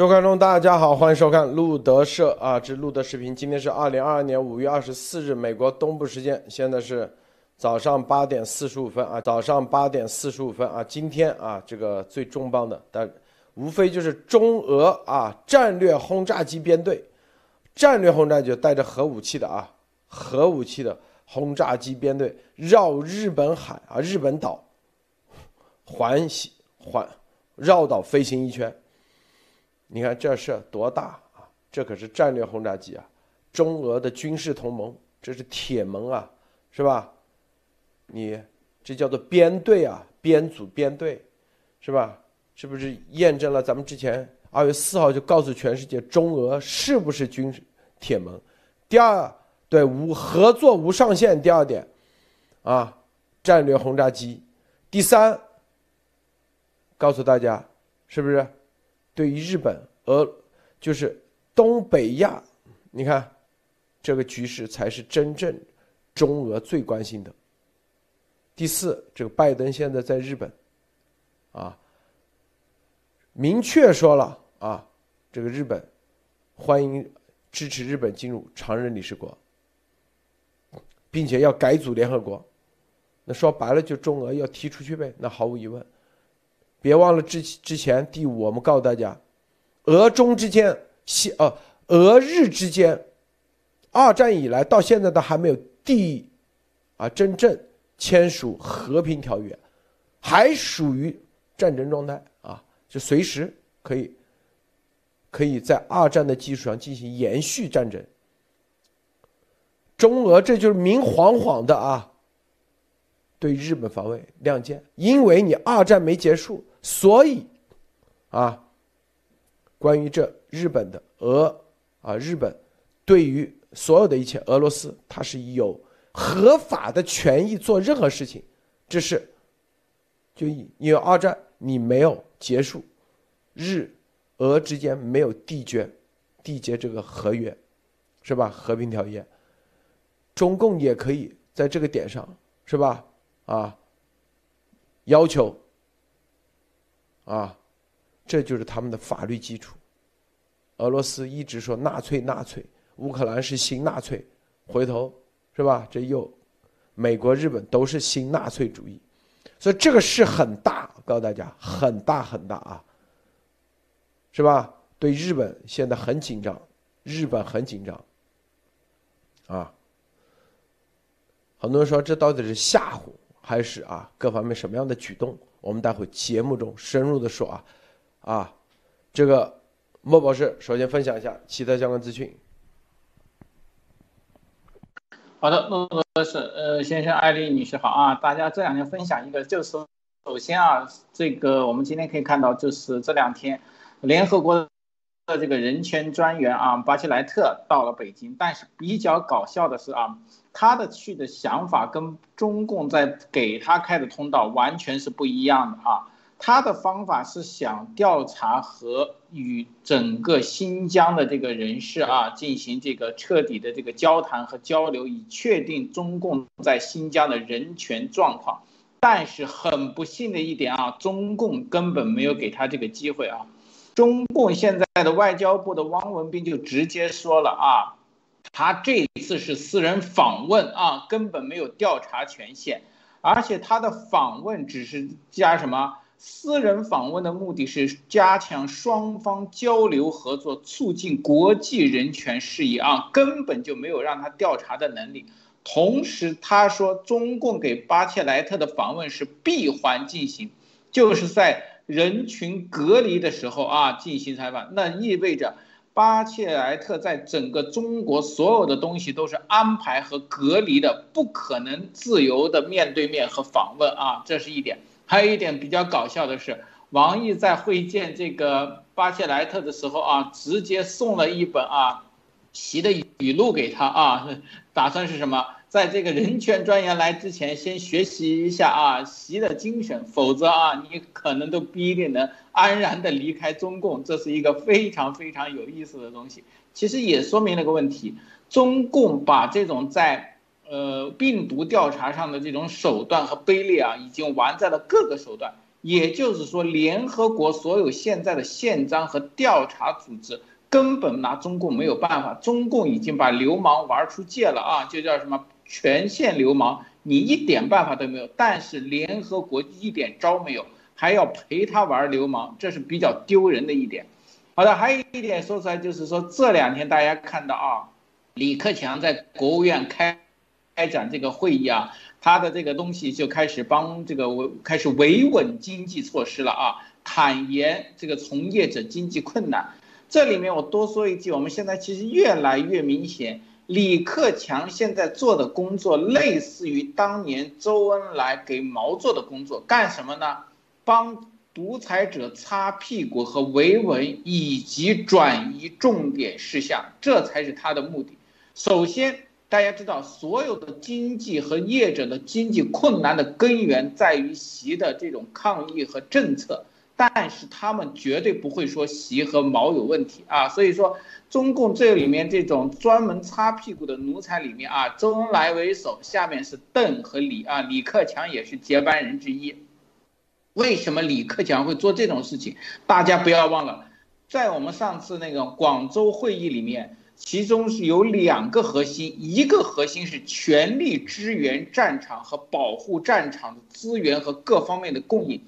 各位观众，大家好，欢迎收看路德社啊之路德视频。今天是二零二二年五月二十四日，美国东部时间，现在是早上八点四十五分啊，早上八点四十五分啊。今天啊，这个最重磅的，但无非就是中俄啊战略轰炸机编队，战略轰炸机带着核武器的啊，核武器的轰炸机编队绕日本海啊日本岛环环绕岛飞行一圈。你看这事多大啊！这可是战略轰炸机啊，中俄的军事同盟，这是铁盟啊，是吧？你这叫做编队啊，编组编队，是吧？是不是验证了咱们之前二月四号就告诉全世界，中俄是不是军事铁盟？第二，对无合作无上限。第二点，啊，战略轰炸机。第三，告诉大家，是不是？对于日本，俄就是东北亚，你看，这个局势才是真正中俄最关心的。第四，这个拜登现在在日本，啊，明确说了啊，这个日本欢迎支持日本进入常任理事国，并且要改组联合国。那说白了，就中俄要踢出去呗。那毫无疑问。别忘了之之前第五，我们告诉大家，俄中之间，西呃俄日之间，二战以来到现在都还没有第啊真正签署和平条约，还属于战争状态啊，就随时可以可以在二战的基础上进行延续战争。中俄这就是明晃晃的啊，对日本防卫亮剑，因为你二战没结束。所以，啊，关于这日本的俄啊，日本对于所有的一切，俄罗斯它是有合法的权益做任何事情，这是就因为二战你没有结束，日俄之间没有缔结缔结这个合约，是吧？和平条约，中共也可以在这个点上，是吧？啊，要求。啊，这就是他们的法律基础。俄罗斯一直说纳粹纳粹，乌克兰是新纳粹，回头是吧？这又美国、日本都是新纳粹主义，所以这个事很大，告诉大家很大很大啊，是吧？对日本现在很紧张，日本很紧张啊。很多人说这到底是吓唬还是啊各方面什么样的举动？我们待会节目中深入的说啊，啊，这个莫博士首先分享一下其他相关资讯。好的，莫博士，呃，先生，艾丽女士好啊，大家这两天分享一个，就是首先啊，这个我们今天可以看到，就是这两天联合国的这个人权专员啊，巴切莱特到了北京，但是比较搞笑的是啊。他的去的想法跟中共在给他开的通道完全是不一样的啊！他的方法是想调查和与整个新疆的这个人士啊进行这个彻底的这个交谈和交流，以确定中共在新疆的人权状况。但是很不幸的一点啊，中共根本没有给他这个机会啊！中共现在的外交部的汪文斌就直接说了啊。他这一次是私人访问啊，根本没有调查权限，而且他的访问只是加什么？私人访问的目的是加强双方交流合作，促进国际人权事宜啊，根本就没有让他调查的能力。同时，他说中共给巴切莱特的访问是闭环进行，就是在人群隔离的时候啊进行采访，那意味着。巴切莱特在整个中国所有的东西都是安排和隔离的，不可能自由的面对面和访问啊，这是一点。还有一点比较搞笑的是，王毅在会见这个巴切莱特的时候啊，直接送了一本啊，习的语录给他啊，打算是什么？在这个人权专员来之前，先学习一下啊习的精神，否则啊，你可能都不一定能安然的离开中共。这是一个非常非常有意思的东西，其实也说明了个问题：中共把这种在呃病毒调查上的这种手段和卑劣啊，已经玩在了各个手段，也就是说，联合国所有现在的宪章和调查组织根本拿中共没有办法，中共已经把流氓玩出界了啊，就叫什么全线流氓，你一点办法都没有。但是联合国一点招没有，还要陪他玩流氓，这是比较丢人的一点。好的，还有一点说出来就是说，这两天大家看到啊，李克强在国务院开开展这个会议啊。他的这个东西就开始帮这个维开始维稳经济措施了啊，坦言这个从业者经济困难。这里面我多说一句，我们现在其实越来越明显，李克强现在做的工作类似于当年周恩来给毛做的工作，干什么呢？帮独裁者擦屁股和维稳，以及转移重点事项，这才是他的目的。首先。大家知道，所有的经济和业者的经济困难的根源在于习的这种抗议和政策，但是他们绝对不会说习和毛有问题啊。所以说，中共这里面这种专门擦屁股的奴才里面啊，周恩来为首，下面是邓和李啊，李克强也是接班人之一。为什么李克强会做这种事情？大家不要忘了，在我们上次那个广州会议里面。其中是有两个核心，一个核心是全力支援战场和保护战场的资源和各方面的供应，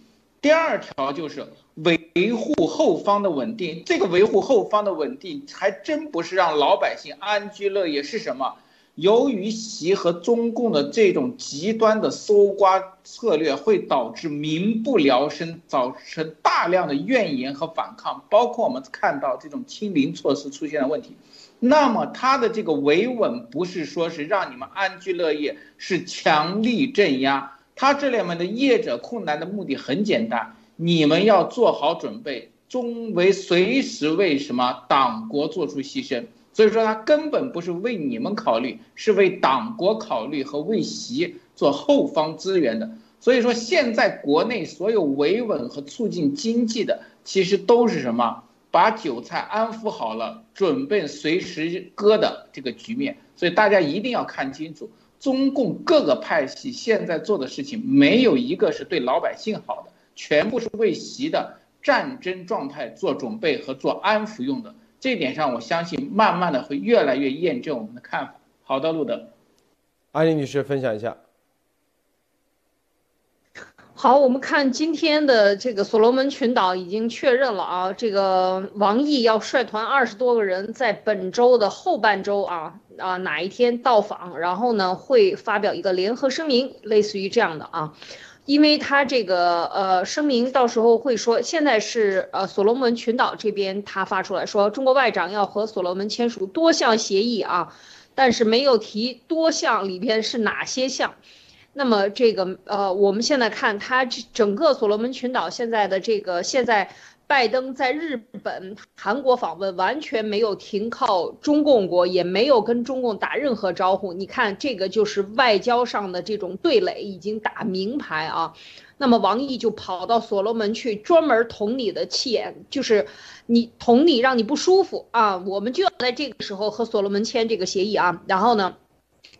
第二条就是维护后方的稳定。这个维护后方的稳定，还真不是让老百姓安居乐业，是什么？由于习和中共的这种极端的搜刮策略，会导致民不聊生，造成大量的怨言和反抗，包括我们看到这种清零措施出现的问题。那么他的这个维稳不是说是让你们安居乐业，是强力镇压。他这里面的业者困难的目的很简单，你们要做好准备，终为随时为什么党国做出牺牲。所以说他根本不是为你们考虑，是为党国考虑和为习做后方资源的。所以说现在国内所有维稳和促进经济的，其实都是什么？把韭菜安抚好了，准备随时割的这个局面，所以大家一定要看清楚，中共各个派系现在做的事情，没有一个是对老百姓好的，全部是为习的战争状态做准备和做安抚用的。这点上，我相信慢慢的会越来越验证我们的看法。好的，路德，阿丽女士分享一下。好，我们看今天的这个所罗门群岛已经确认了啊，这个王毅要率团二十多个人在本周的后半周啊啊哪一天到访，然后呢会发表一个联合声明，类似于这样的啊，因为他这个呃声明到时候会说，现在是呃所罗门群岛这边他发出来说，中国外长要和所罗门签署多项协议啊，但是没有提多项里边是哪些项。那么这个呃，我们现在看它这整个所罗门群岛现在的这个现在，拜登在日本、韩国访问完全没有停靠中共国，也没有跟中共打任何招呼。你看这个就是外交上的这种对垒已经打明牌啊。那么王毅就跑到所罗门去专门捅你的气眼，就是你捅你让你不舒服啊。我们就要在这个时候和所罗门签这个协议啊，然后呢？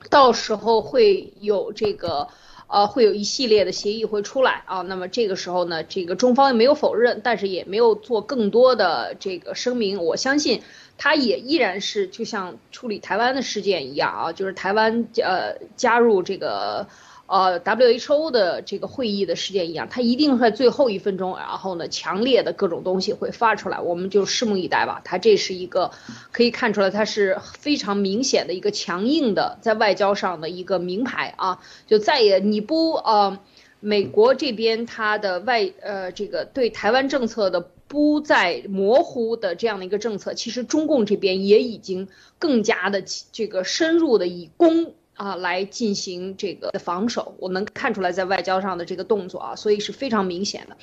到时候会有这个，呃，会有一系列的协议会出来啊。那么这个时候呢，这个中方也没有否认，但是也没有做更多的这个声明。我相信，他也依然是就像处理台湾的事件一样啊，就是台湾呃加入这个。呃，WHO 的这个会议的事件一样，它一定在最后一分钟，然后呢，强烈的各种东西会发出来，我们就拭目以待吧。它这是一个可以看出来，它是非常明显的一个强硬的在外交上的一个名牌啊，就再也你不呃，美国这边它的外呃这个对台湾政策的不再模糊的这样的一个政策，其实中共这边也已经更加的这个深入的以攻。啊，来进行这个的防守，我能看出来在外交上的这个动作啊，所以是非常明显的。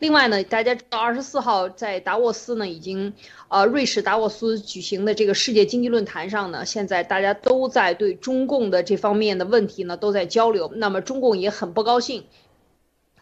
另外呢，大家知道二十四号在达沃斯呢，已经呃瑞士达沃斯举行的这个世界经济论坛上呢，现在大家都在对中共的这方面的问题呢都在交流。那么中共也很不高兴，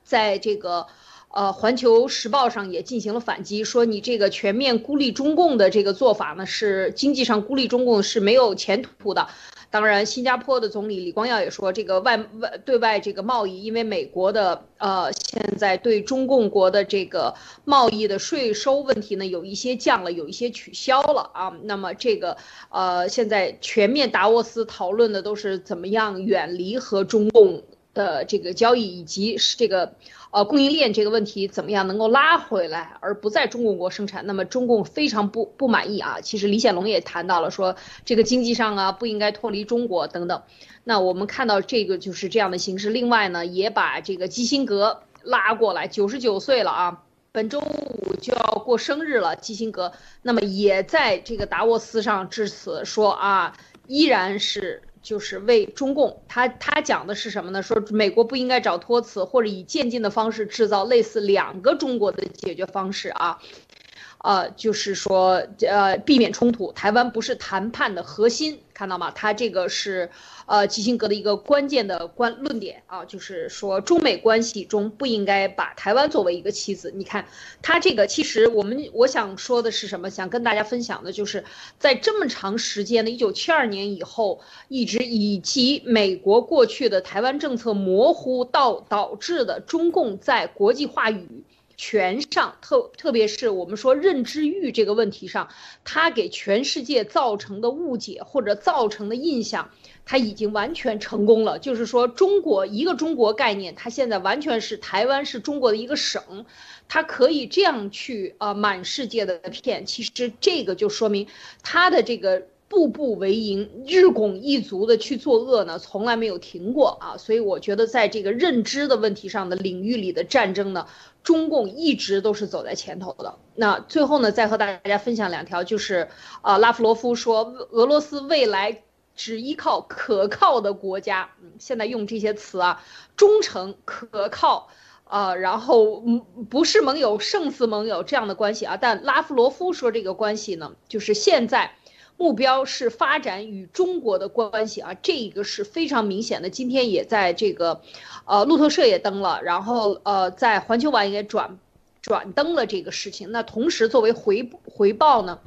在这个呃环球时报上也进行了反击，说你这个全面孤立中共的这个做法呢，是经济上孤立中共是没有前途的。当然，新加坡的总理李光耀也说，这个外外对外这个贸易，因为美国的呃现在对中共国的这个贸易的税收问题呢，有一些降了，有一些取消了啊。那么这个呃现在全面达沃斯讨论的都是怎么样远离和中共的这个交易，以及是这个。呃，供应链这个问题怎么样能够拉回来，而不在中共国生产？那么中共非常不不满意啊。其实李显龙也谈到了，说这个经济上啊不应该脱离中国等等。那我们看到这个就是这样的形式。另外呢，也把这个基辛格拉过来，九十九岁了啊，本周五就要过生日了。基辛格那么也在这个达沃斯上致辞说啊，依然是。就是为中共，他他讲的是什么呢？说美国不应该找托词，或者以渐进的方式制造类似两个中国的解决方式啊。呃，就是说，呃，避免冲突，台湾不是谈判的核心，看到吗？他这个是，呃，基辛格的一个关键的观论点啊，就是说中美关系中不应该把台湾作为一个棋子。你看，他这个其实我们我想说的是什么？想跟大家分享的就是在这么长时间的一九七二年以后，一直以及美国过去的台湾政策模糊到导致的中共在国际话语。权上特特别是我们说认知域这个问题上，它给全世界造成的误解或者造成的印象，它已经完全成功了。就是说，中国一个中国概念，它现在完全是台湾是中国的一个省，它可以这样去啊满世界的骗。其实这个就说明它的这个。步步为营，日拱一卒的去作恶呢，从来没有停过啊！所以我觉得，在这个认知的问题上的领域里的战争呢，中共一直都是走在前头的。那最后呢，再和大家分享两条，就是啊，拉夫罗夫说，俄罗斯未来只依靠可靠的国家，嗯，现在用这些词啊，忠诚、可靠，啊，然后嗯，不是盟友胜似盟友这样的关系啊。但拉夫罗夫说这个关系呢，就是现在。目标是发展与中国的关系啊，这个是非常明显的。今天也在这个，呃，路透社也登了，然后呃，在环球网也转转登了这个事情。那同时作为回回报呢，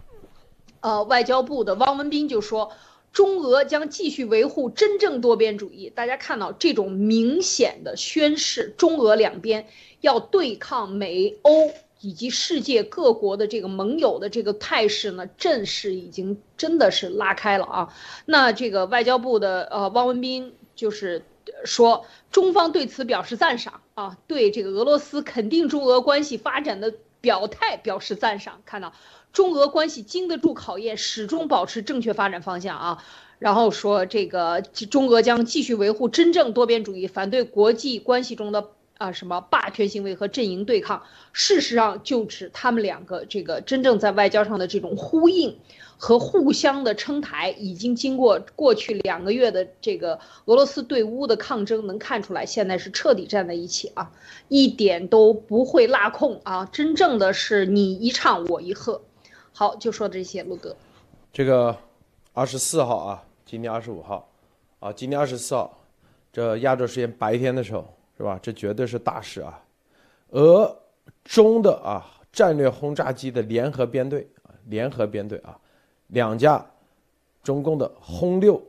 呃，外交部的汪文斌就说，中俄将继续维护真正多边主义。大家看到这种明显的宣示，中俄两边要对抗美欧。以及世界各国的这个盟友的这个态势呢，阵势已经真的是拉开了啊。那这个外交部的呃汪文斌就是说，中方对此表示赞赏啊，对这个俄罗斯肯定中俄关系发展的表态表示赞赏。看到中俄关系经得住考验，始终保持正确发展方向啊。然后说这个中俄将继续维护真正多边主义，反对国际关系中的。啊，什么霸权行为和阵营对抗？事实上，就指他们两个这个真正在外交上的这种呼应和互相的称台，已经经过过去两个月的这个俄罗斯对乌的抗争，能看出来，现在是彻底站在一起啊，一点都不会落空啊！真正的是你一唱我一和。好，就说这些，陆哥。这个二十四号啊，今天二十五号，啊，今天二十四号，这亚洲时间白天的时候。是吧？这绝对是大事啊！俄中的啊战略轰炸机的联合编队啊，联合编队啊，两架中共的轰六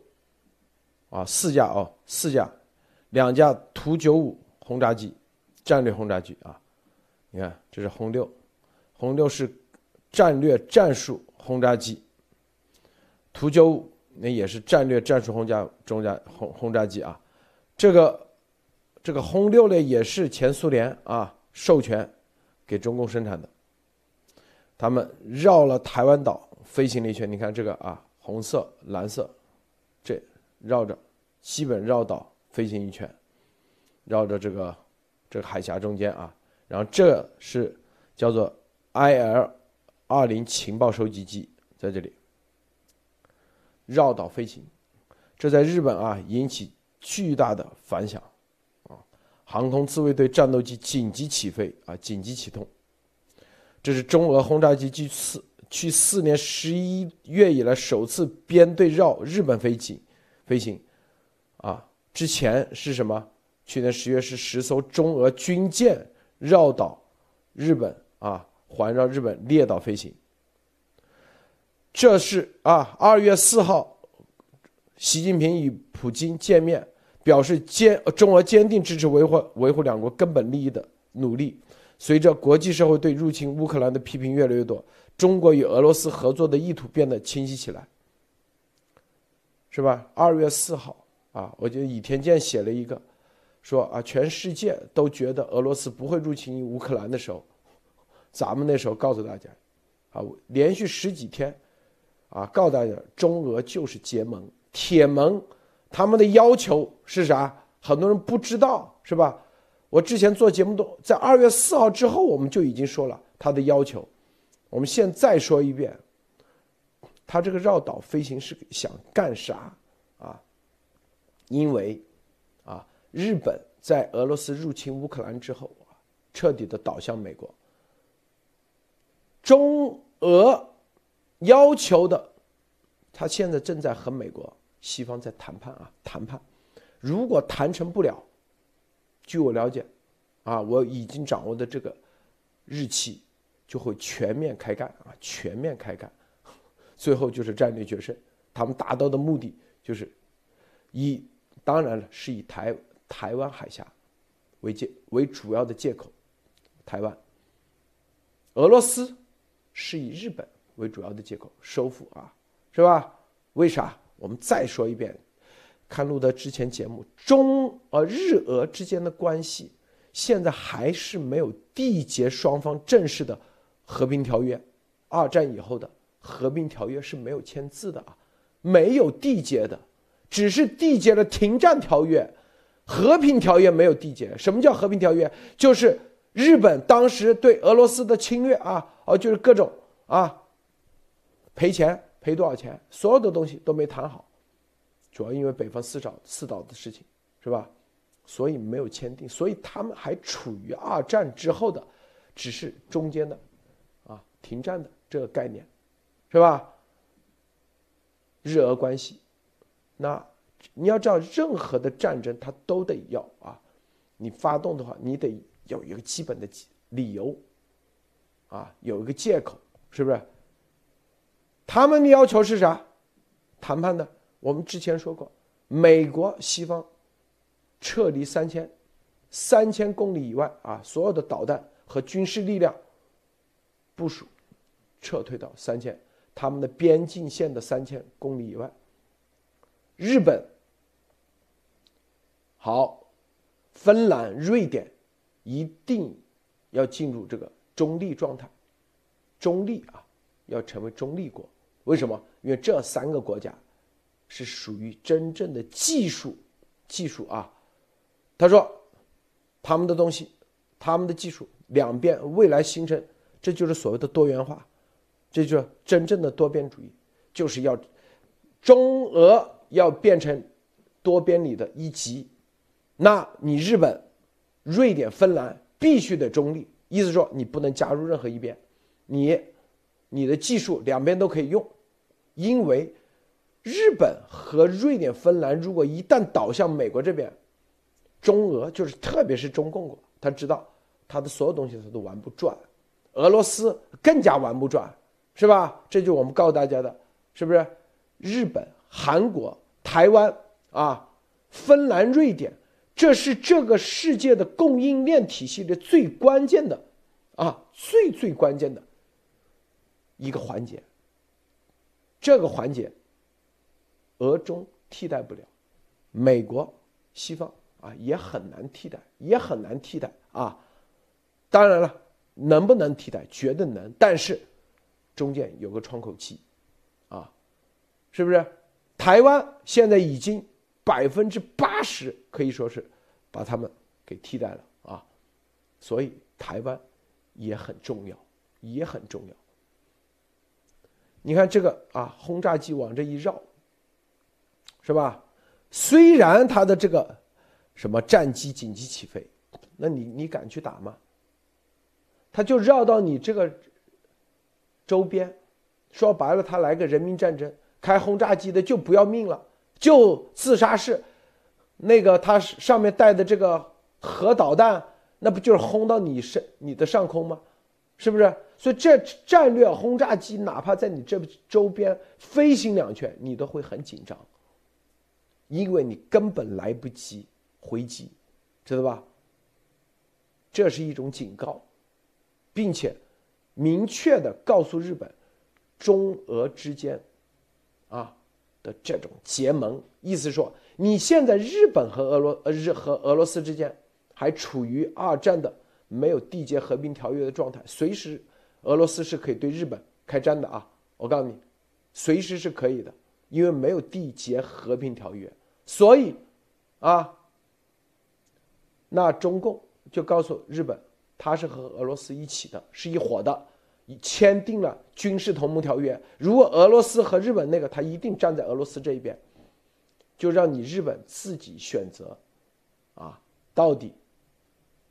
啊，四架哦，四架，两架图九五轰炸机，战略轰炸机啊！你看，这是轰六，轰六是战略战术轰炸机，图九五那也是战略战术轰炸中炸轰轰炸机啊，这个。这个轰六呢，也是前苏联啊授权给中共生产的。他们绕了台湾岛飞行了一圈，你看这个啊，红色、蓝色，这绕着基本绕岛飞行一圈，绕着这个这个海峡中间啊，然后这是叫做 IL 二零情报收集机在这里绕岛飞行，这在日本啊引起巨大的反响。航空自卫队战斗机紧急起飞啊！紧急启动，这是中俄轰炸机去四去四年十一月以来首次编队绕日本飞行，飞行，啊！之前是什么？去年十月是十艘中俄军舰绕岛日本啊，环绕日本列岛飞行。这是啊，二月四号习近平与普京见面，表示坚中俄坚定支持维护维护两国根本利益的努力。随着国际社会对入侵乌克兰的批评越来越多，中国与俄罗斯合作的意图变得清晰起来，是吧？二月四号啊，我觉得倚天剑写了一个，说啊，全世界都觉得俄罗斯不会入侵乌克兰的时候，咱们那时候告诉大家，啊，连续十几天，啊，告诉大家，中俄就是结盟，铁盟，他们的要求是啥？很多人不知道，是吧？我之前做节目都在二月四号之后，我们就已经说了他的要求。我们现在说一遍，他这个绕岛飞行是想干啥啊？因为啊，日本在俄罗斯入侵乌克兰之后，彻底的倒向美国。中俄要求的，他现在正在和美国西方在谈判啊，谈判。如果谈成不了。据我了解，啊，我已经掌握的这个日期就会全面开干啊，全面开干，最后就是战略决胜。他们达到的目的就是以，当然了，是以台台湾海峡为借为主要的借口，台湾。俄罗斯是以日本为主要的借口收复啊，是吧？为啥？我们再说一遍。看路德之前节目，中呃日俄之间的关系，现在还是没有缔结双方正式的和平条约。二战以后的和平条约是没有签字的啊，没有缔结的，只是缔结了停战条约，和平条约没有缔结。什么叫和平条约？就是日本当时对俄罗斯的侵略啊，哦，就是各种啊赔钱赔多少钱，所有的东西都没谈好。主要因为北方四岛四岛的事情，是吧？所以没有签订，所以他们还处于二战之后的，只是中间的，啊，停战的这个概念，是吧？日俄关系，那你要知道，任何的战争它都得要啊，你发动的话，你得有一个基本的理由，啊，有一个借口，是不是？他们的要求是啥？谈判的。我们之前说过，美国西方撤离三千三千公里以外啊，所有的导弹和军事力量部署撤退到三千他们的边境线的三千公里以外。日本好，芬兰、瑞典一定要进入这个中立状态，中立啊，要成为中立国。为什么？因为这三个国家。是属于真正的技术，技术啊！他说，他们的东西，他们的技术，两边未来形成，这就是所谓的多元化，这就是真正的多边主义，就是要中俄要变成多边里的一极，那你日本、瑞典、芬兰必须得中立，意思说你不能加入任何一边，你你的技术两边都可以用，因为。日本和瑞典、芬兰如果一旦倒向美国这边，中俄就是特别是中共国，他知道他的所有东西他都玩不转，俄罗斯更加玩不转，是吧？这就我们告诉大家的，是不是？日本、韩国、台湾啊，芬兰、瑞典，这是这个世界的供应链体系的最关键的啊，最最关键的一个环节。这个环节。俄中替代不了，美国、西方啊也很难替代，也很难替代啊。当然了，能不能替代，绝对能，但是中间有个窗口期，啊，是不是？台湾现在已经百分之八十可以说是把他们给替代了啊，所以台湾也很重要，也很重要。你看这个啊，轰炸机往这一绕。是吧？虽然他的这个什么战机紧急起飞，那你你敢去打吗？他就绕到你这个周边，说白了，他来个人民战争，开轰炸机的就不要命了，就自杀式。那个他上面带的这个核导弹，那不就是轰到你身你的上空吗？是不是？所以这战略轰炸机哪怕在你这周边飞行两圈，你都会很紧张。因为你根本来不及回击，知道吧？这是一种警告，并且明确的告诉日本，中俄之间，啊的这种结盟，意思说，你现在日本和俄罗呃日和俄罗斯之间还处于二战的没有缔结和平条约的状态，随时俄罗斯是可以对日本开战的啊！我告诉你，随时是可以的，因为没有缔结和平条约。所以，啊，那中共就告诉日本，他是和俄罗斯一起的，是一伙的，签订了军事同盟条约。如果俄罗斯和日本那个，他一定站在俄罗斯这一边，就让你日本自己选择，啊，到底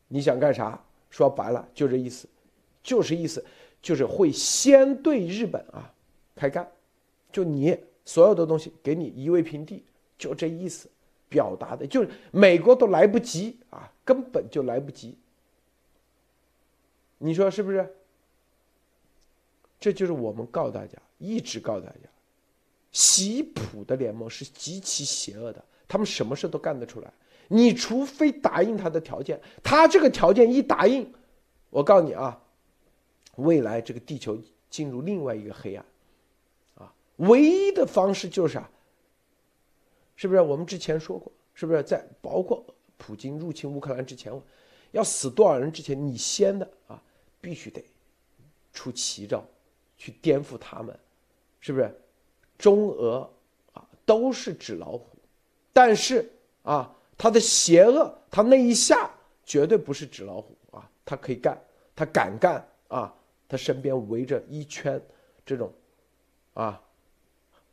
你想干啥？说白了就这意思，就是意思，就是会先对日本啊开干，就你所有的东西给你夷为平地。就这意思，表达的就是美国都来不及啊，根本就来不及。你说是不是？这就是我们告诉大家，一直告诉大家，习普的联盟是极其邪恶的，他们什么事都干得出来。你除非答应他的条件，他这个条件一答应，我告诉你啊，未来这个地球进入另外一个黑暗，啊，唯一的方式就是啥？是不是我们之前说过？是不是在包括普京入侵乌克兰之前，要死多少人之前，你先的啊，必须得出奇招，去颠覆他们，是不是？中俄啊都是纸老虎，但是啊，他的邪恶，他那一下绝对不是纸老虎啊，他可以干，他敢干啊，他身边围着一圈这种啊。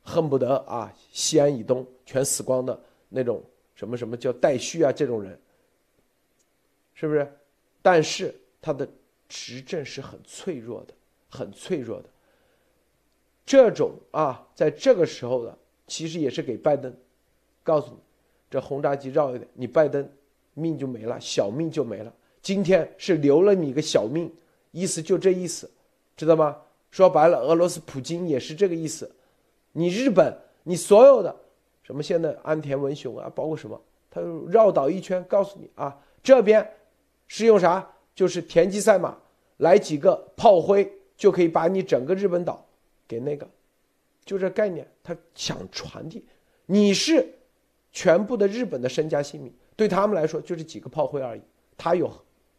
恨不得啊，西安以东全死光的那种，什么什么叫待续啊？这种人，是不是？但是他的执政是很脆弱的，很脆弱的。这种啊，在这个时候的，其实也是给拜登，告诉你，这轰炸机绕一点，你拜登命就没了，小命就没了。今天是留了你个小命，意思就这意思，知道吗？说白了，俄罗斯普京也是这个意思。你日本，你所有的什么现在安田文雄啊，包括什么，他绕岛一圈，告诉你啊，这边是用啥？就是田忌赛马，来几个炮灰就可以把你整个日本岛给那个，就这概念，他想传递，你是全部的日本的身家性命，对他们来说就是几个炮灰而已。他有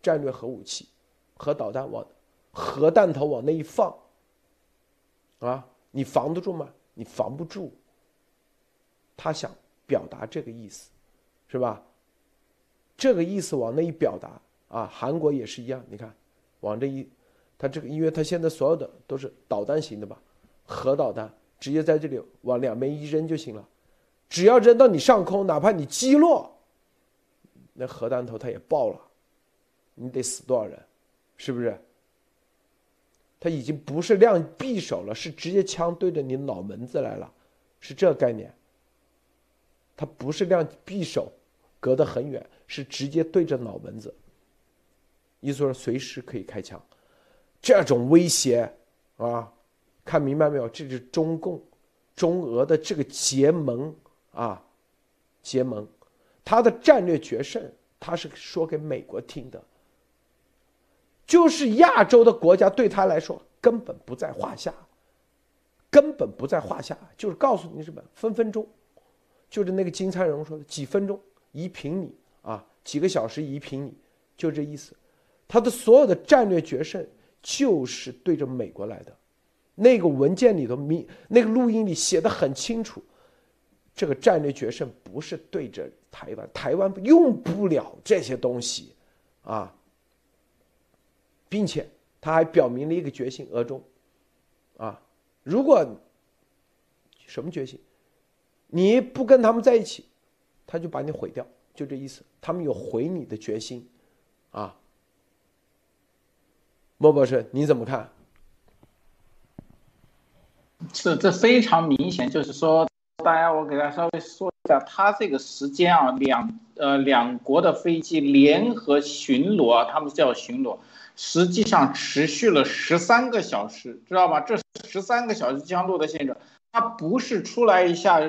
战略核武器、核导弹往核弹头往那一放，啊，你防得住吗？你防不住，他想表达这个意思，是吧？这个意思往那一表达啊，韩国也是一样。你看，往这一，他这个因为他现在所有的都是导弹型的吧，核导弹直接在这里往两边一扔就行了，只要扔到你上空，哪怕你击落，那核弹头它也爆了，你得死多少人，是不是？他已经不是亮匕首了，是直接枪对着你脑门子来了，是这概念。他不是亮匕首，隔得很远，是直接对着脑门子。意思说随时可以开枪，这种威胁啊，看明白没有？这是中共、中俄的这个结盟啊，结盟，他的战略决胜，他是说给美国听的。就是亚洲的国家对他来说根本不在话下，根本不在话下。就是告诉你日本，分分钟，就是那个金灿荣说的，几分钟一平米啊，几个小时一平米，就这意思。他的所有的战略决胜就是对着美国来的。那个文件里头，明那个录音里写的很清楚，这个战略决胜不是对着台湾，台湾用不了这些东西，啊。并且他还表明了一个决心：俄中，啊，如果什么决心，你不跟他们在一起，他就把你毁掉，就这意思。他们有毁你的决心，啊。莫博士，你怎么看？是，这非常明显，就是说，大家我给大家稍微说一下，他这个时间啊，两呃两国的飞机联合巡逻，他们叫巡逻。实际上持续了十三个小时，知道吧？这十三个小时将落的现场，它不是出来一下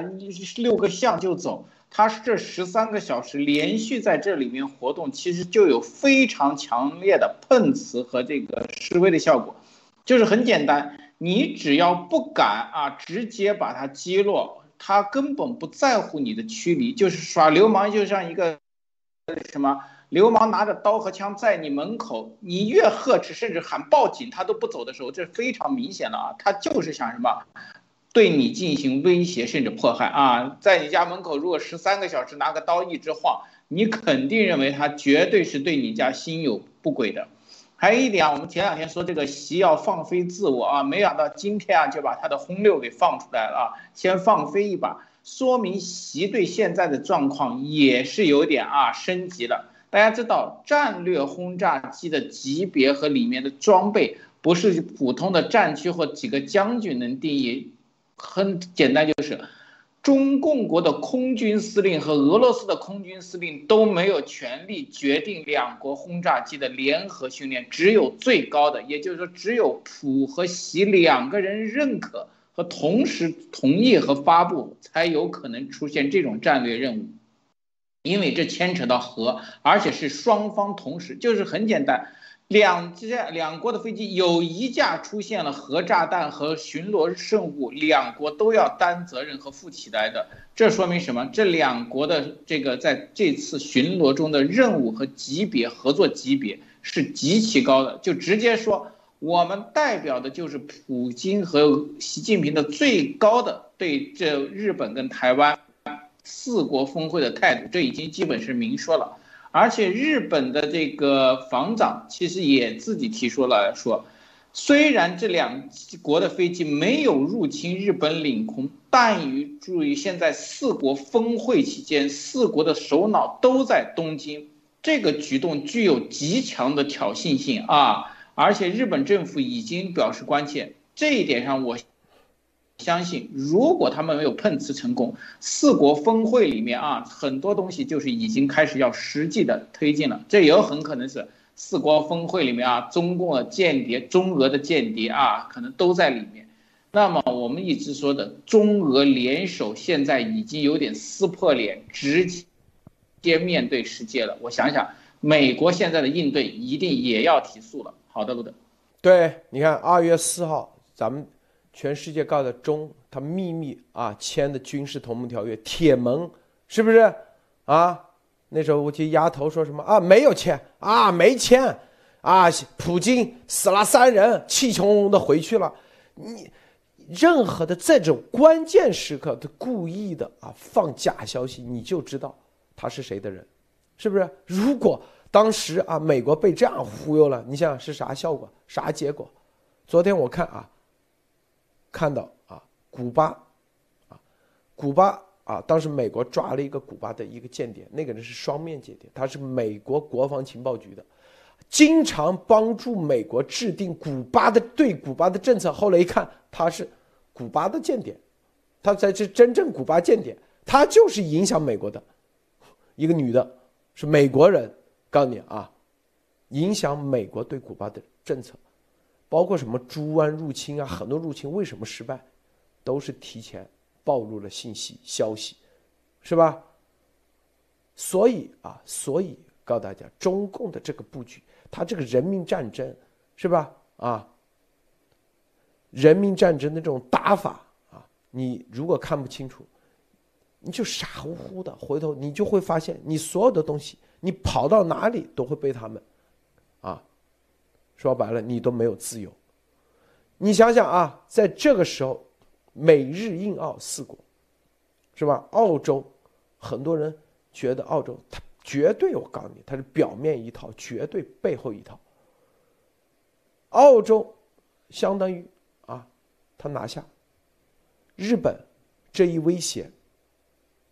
六个象就走，它是这十三个小时连续在这里面活动，其实就有非常强烈的碰瓷和这个示威的效果，就是很简单，你只要不敢啊，直接把它击落，他根本不在乎你的驱离，就是耍流氓，就像一个什么。流氓拿着刀和枪在你门口，你越呵斥，甚至喊报警，他都不走的时候，这是非常明显的啊！他就是想什么，对你进行威胁甚至迫害啊！在你家门口，如果十三个小时拿个刀一直晃，你肯定认为他绝对是对你家心有不轨的。还有一点啊，我们前两天说这个习要放飞自我啊，没想到今天啊就把他的轰六给放出来了啊，先放飞一把，说明习对现在的状况也是有点啊升级了。大家知道，战略轰炸机的级别和里面的装备不是普通的战区或几个将军能定义。很简单，就是中共国的空军司令和俄罗斯的空军司令都没有权利决定两国轰炸机的联合训练，只有最高的，也就是说，只有普和习两个人认可和同时同意和发布，才有可能出现这种战略任务。因为这牵扯到核，而且是双方同时，就是很简单，两架两国的飞机有一架出现了核炸弹和巡逻任务，两国都要担责任和负起来的。这说明什么？这两国的这个在这次巡逻中的任务和级别合作级别是极其高的，就直接说我们代表的就是普京和习近平的最高的对这日本跟台湾。四国峰会的态度，这已经基本是明说了，而且日本的这个防长其实也自己提出了说，虽然这两国的飞机没有入侵日本领空，但于注意现在四国峰会期间，四国的首脑都在东京，这个举动具有极强的挑衅性啊，而且日本政府已经表示关切，这一点上我。相信，如果他们没有碰瓷成功，四国峰会里面啊，很多东西就是已经开始要实际的推进了。这也有很可能是四国峰会里面啊，中共的间谍、中俄的间谍啊，可能都在里面。那么我们一直说的中俄联手，现在已经有点撕破脸，直接面对世界了。我想想，美国现在的应对一定也要提速了。好的，路德。对，你看二月四号咱们。全世界告的中，他秘密啊签的军事同盟条约，铁盟是不是啊？那时候我记丫头说什么啊？没有签啊，没签啊！普京死了三人，气冲冲的回去了。你任何的这种关键时刻，他故意的啊放假消息，你就知道他是谁的人，是不是？如果当时啊美国被这样忽悠了，你想想是啥效果，啥结果？昨天我看啊。看到啊，古巴，啊，古巴啊，当时美国抓了一个古巴的一个间谍，那个人是双面间谍，他是美国国防情报局的，经常帮助美国制定古巴的对古巴的政策。后来一看，他是古巴的间谍，他才是真正古巴间谍，他就是影响美国的一个女的，是美国人。告诉你啊，影响美国对古巴的政策。包括什么猪湾入侵啊，很多入侵为什么失败，都是提前暴露了信息消息，是吧？所以啊，所以告诉大家，中共的这个布局，他这个人民战争，是吧？啊，人民战争的这种打法啊，你如果看不清楚，你就傻乎乎的，回头你就会发现，你所有的东西，你跑到哪里都会被他们，啊。说白了，你都没有自由。你想想啊，在这个时候，美日印澳四国，是吧？澳洲，很多人觉得澳洲它绝对，我告诉你，它是表面一套，绝对背后一套。澳洲相当于啊，他拿下日本这一威胁，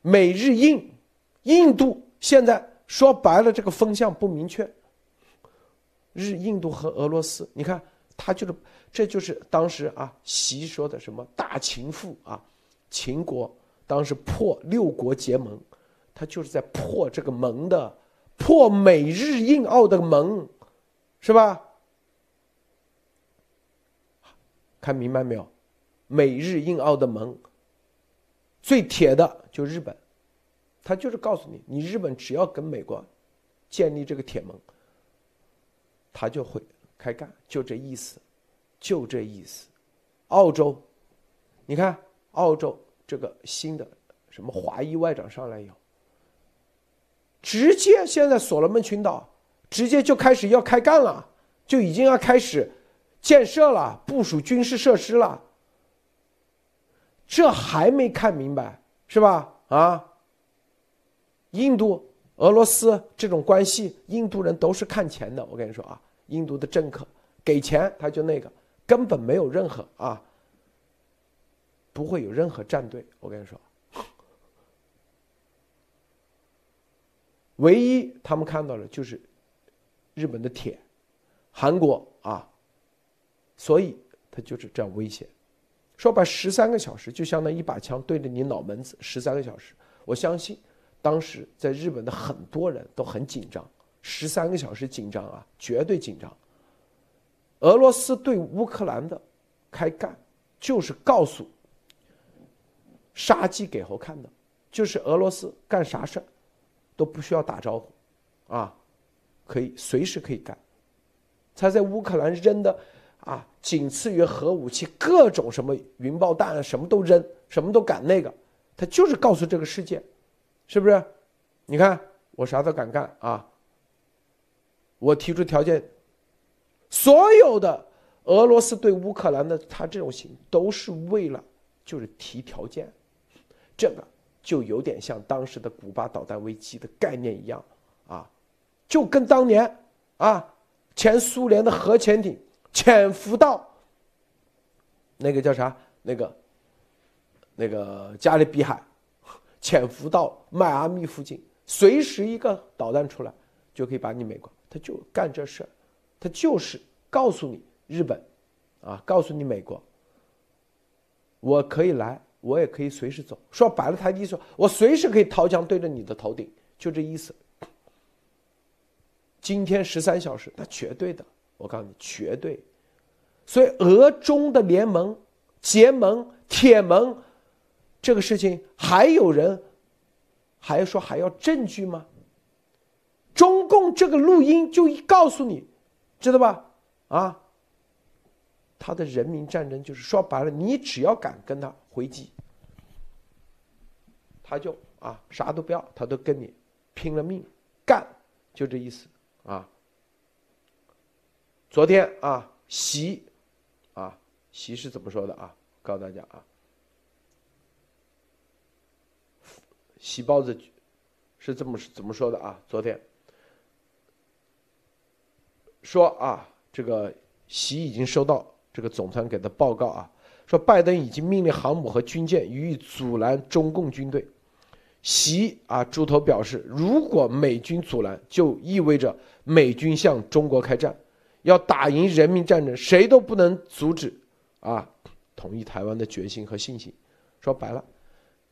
美日印，印度现在说白了，这个风向不明确。日、印度和俄罗斯，你看，他就是，这就是当时啊，习说的什么大秦赋啊，秦国当时破六国结盟，他就是在破这个盟的，破美日印澳的盟，是吧？看明白没有？美日印澳的盟，最铁的就日本，他就是告诉你，你日本只要跟美国建立这个铁盟，他就会开干，就这意思，就这意思。澳洲，你看澳洲这个新的什么华裔外长上来以后，直接现在所罗门群岛直接就开始要开干了，就已经要开始建设了，部署军事设施了。这还没看明白是吧？啊，印度、俄罗斯这种关系，印度人都是看钱的。我跟你说啊，印度的政客给钱他就那个，根本没有任何啊，不会有任何战队。我跟你说，唯一他们看到的就是日本的铁，韩国啊，所以他就是这样威胁。说白，十三个小时就相当于一把枪对着你脑门子，十三个小时，我相信当时在日本的很多人都很紧张，十三个小时紧张啊，绝对紧张。俄罗斯对乌克兰的开干，就是告诉杀鸡给猴看的，就是俄罗斯干啥事都不需要打招呼，啊，可以随时可以干。他在乌克兰扔的。啊，仅次于核武器，各种什么云爆弹啊，什么都扔，什么都敢那个，他就是告诉这个世界，是不是？你看我啥都敢干啊！我提出条件，所有的俄罗斯对乌克兰的他这种行都是为了就是提条件，这个就有点像当时的古巴导弹危机的概念一样啊，就跟当年啊前苏联的核潜艇。潜伏到那个叫啥？那个那个加勒比海，潜伏到迈阿密附近，随时一个导弹出来就可以把你美国，他就干这事儿，他就是告诉你日本，啊，告诉你美国，我可以来，我也可以随时走。说白了，他意思我随时可以掏枪对着你的头顶，就这意思。今天十三小时，那绝对的。我告诉你，绝对。所以，俄中的联盟、结盟、铁盟，这个事情还有人还说还要证据吗？中共这个录音就一告诉你，知道吧？啊，他的人民战争就是说白了，你只要敢跟他回击，他就啊啥都不要，他都跟你拼了命干，就这意思啊。昨天啊，习，啊，习是怎么说的啊？告诉大家啊，习包子是这么怎么说的啊？昨天说啊，这个习已经收到这个总参给的报告啊，说拜登已经命令航母和军舰予以阻拦中共军队。习啊，猪头表示，如果美军阻拦，就意味着美军向中国开战。要打赢人民战争，谁都不能阻止啊！统一台湾的决心和信心，说白了，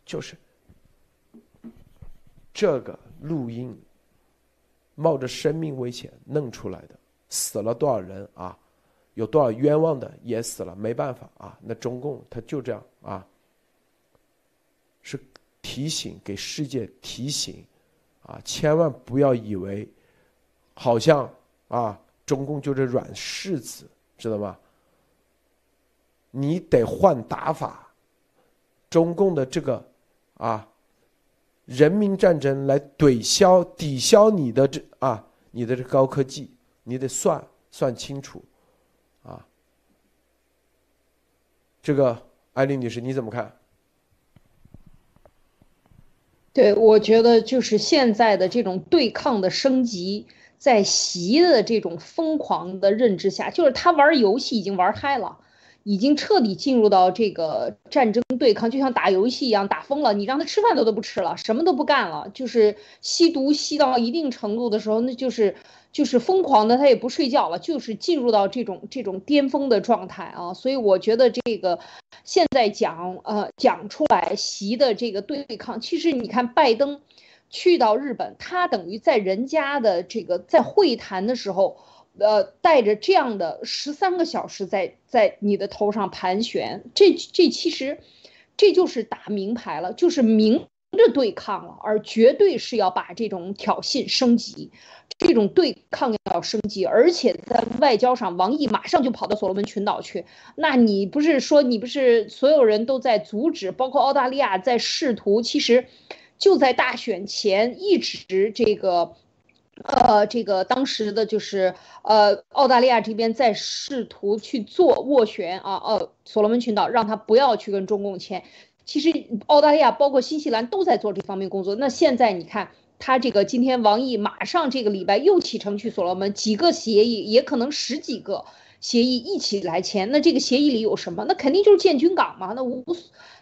就是这个录音冒着生命危险弄出来的，死了多少人啊？有多少冤枉的也死了，没办法啊！那中共他就这样啊，是提醒给世界提醒啊，千万不要以为好像啊。中共就是软柿子，知道吗？你得换打法，中共的这个啊，人民战争来怼消、抵消你的这啊，你的这高科技，你得算算清楚，啊。这个艾丽女士你怎么看？对，我觉得就是现在的这种对抗的升级。在习的这种疯狂的认知下，就是他玩游戏已经玩嗨了，已经彻底进入到这个战争对抗，就像打游戏一样，打疯了。你让他吃饭都都不吃了，什么都不干了，就是吸毒吸到一定程度的时候，那就是就是疯狂的，他也不睡觉了，就是进入到这种这种巅峰的状态啊。所以我觉得这个现在讲呃讲出来习的这个对抗，其实你看拜登。去到日本，他等于在人家的这个在会谈的时候，呃，带着这样的十三个小时在在你的头上盘旋，这这其实，这就是打明牌了，就是明着对抗了，而绝对是要把这种挑衅升级，这种对抗要升级，而且在外交上，王毅马上就跑到所罗门群岛去。那你不是说你不是所有人都在阻止，包括澳大利亚在试图，其实就在大选前一直这个。呃，这个当时的就是呃，澳大利亚这边在试图去做斡旋啊，呃，所罗门群岛让他不要去跟中共签。其实澳大利亚包括新西兰都在做这方面工作。那现在你看，他这个今天王毅马上这个礼拜又启程去所罗门，几个协议也可能十几个。协议一起来签，那这个协议里有什么？那肯定就是建军港嘛。那无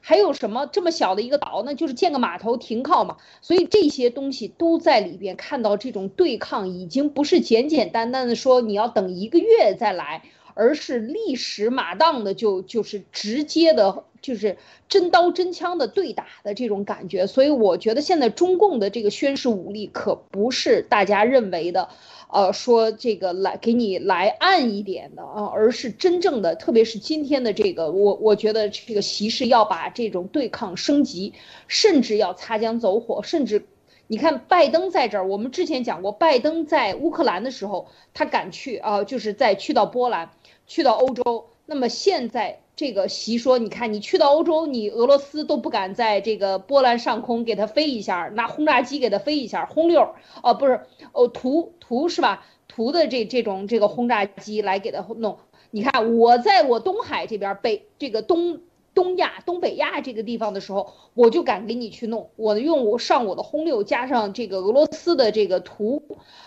还有什么这么小的一个岛，那就是建个码头停靠嘛。所以这些东西都在里边看到，这种对抗已经不是简简单单的说你要等一个月再来，而是历史马当的就就是直接的，就是真刀真枪的对打的这种感觉。所以我觉得现在中共的这个宣示武力可不是大家认为的。呃，说这个来给你来暗一点的啊，而是真正的，特别是今天的这个，我我觉得这个习是要把这种对抗升级，甚至要擦枪走火，甚至，你看拜登在这儿，我们之前讲过，拜登在乌克兰的时候，他敢去啊，就是在去到波兰，去到欧洲，那么现在。这个习说，你看你去到欧洲，你俄罗斯都不敢在这个波兰上空给它飞一下，拿轰炸机给它飞一下，轰六，哦不是，哦图图是吧？图的这这种这个轰炸机来给它弄。你看我在我东海这边北这个东。东亚、东北亚这个地方的时候，我就敢给你去弄。我用我上我的轰六，加上这个俄罗斯的这个图，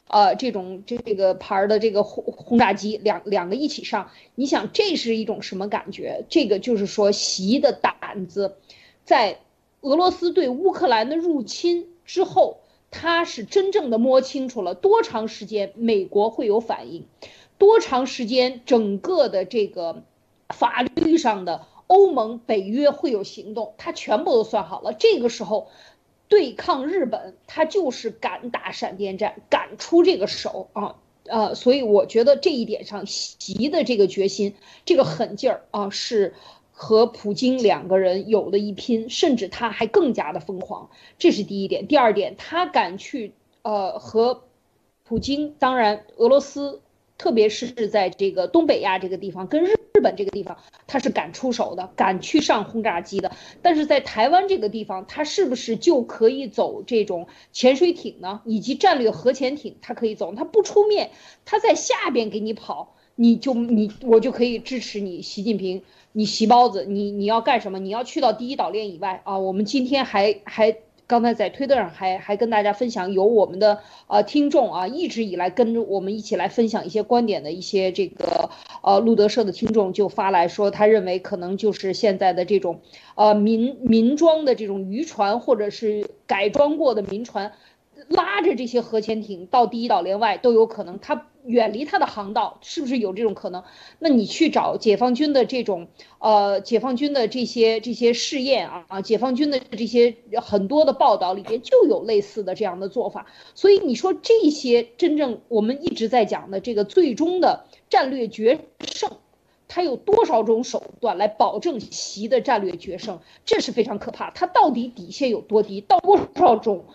呃，这种这个牌的这个轰轰炸机，两两个一起上。你想这是一种什么感觉？这个就是说习的胆子，在俄罗斯对乌克兰的入侵之后，他是真正的摸清楚了多长时间美国会有反应，多长时间整个的这个法律上的。欧盟、北约会有行动，他全部都算好了。这个时候，对抗日本，他就是敢打闪电战，敢出这个手啊！呃，所以我觉得这一点上，习的这个决心、这个狠劲儿啊，是和普京两个人有的一拼，甚至他还更加的疯狂。这是第一点。第二点，他敢去呃和普京，当然俄罗斯。特别是在这个东北亚这个地方，跟日本这个地方，他是敢出手的，敢去上轰炸机的。但是在台湾这个地方，他是不是就可以走这种潜水艇呢？以及战略核潜艇，他可以走，他不出面，他在下边给你跑，你就你我就可以支持你，习近平，你习包子，你你要干什么？你要去到第一岛链以外啊？我们今天还还。刚才在推特上还还跟大家分享，有我们的呃听众啊，一直以来跟着我们一起来分享一些观点的一些这个呃路德社的听众就发来说，他认为可能就是现在的这种呃民民装的这种渔船或者是改装过的民船。拉着这些核潜艇到第一岛链外都有可能，它远离它的航道，是不是有这种可能？那你去找解放军的这种，呃，解放军的这些这些试验啊啊，解放军的这些很多的报道里边就有类似的这样的做法。所以你说这些真正我们一直在讲的这个最终的战略决胜，它有多少种手段来保证习的战略决胜？这是非常可怕。它到底底线有多低？到多少种？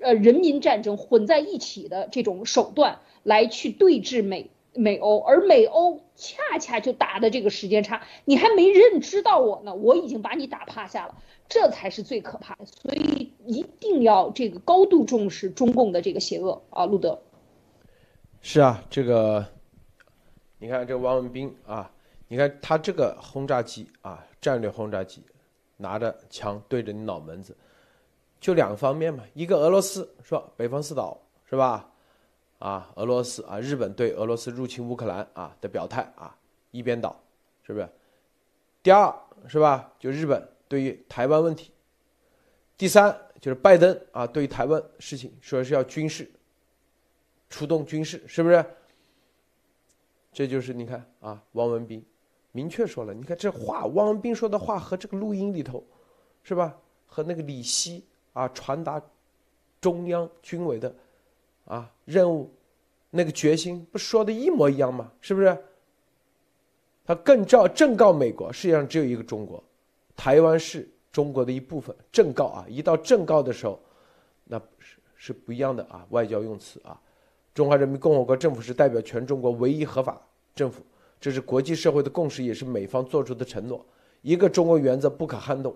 呃，人民战争混在一起的这种手段来去对峙美美欧，而美欧恰恰就打的这个时间差，你还没认知到我呢，我已经把你打趴下了，这才是最可怕的。所以一定要这个高度重视中共的这个邪恶啊，路德。是啊，这个你看这王文斌啊，你看他这个轰炸机啊，战略轰炸机，拿着枪对着你脑门子。就两方面嘛，一个俄罗斯说北方四岛是吧？啊，俄罗斯啊，日本对俄罗斯入侵乌克兰啊的表态啊，一边倒，是不是？第二是吧？就日本对于台湾问题。第三就是拜登啊，对于台湾事情说是要军事出动军事，是不是？这就是你看啊，汪文斌明确说了，你看这话，汪文斌说的话和这个录音里头，是吧？和那个李希。啊，传达中央军委的啊任务，那个决心不说的一模一样吗？是不是？他更照正告美国，世界上只有一个中国，台湾是中。国的一部分。正告啊，一到正告的时候，那是是不一样的啊，外交用词啊。中华人民共和国政府是代表全中国唯一合法政府，这是国际社会的共识，也是美方做出的承诺。一个中国原则不可撼动，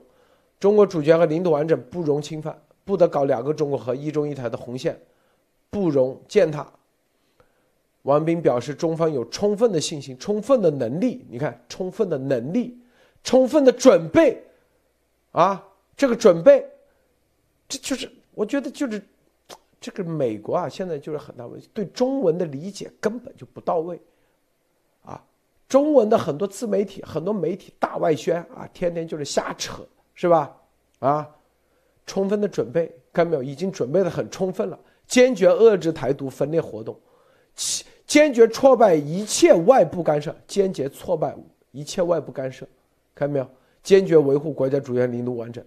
中国主权和领土完整不容侵犯，不得搞两个中国和一中一台的红线，不容践踏。王斌表示，中方有充分的信心、充分的能力，你看，充分的能力、充分的准备，啊，这个准备，这就是我觉得就是。这个美国啊，现在就是很大问题，对中文的理解根本就不到位，啊，中文的很多自媒体、很多媒体大外宣啊，天天就是瞎扯，是吧？啊，充分的准备，看到没有？已经准备的很充分了，坚决遏制台独分裂活动，坚决挫败一切外部干涉，坚决挫败一切外部干涉，看到没有？坚决维护国家主权、领土完整。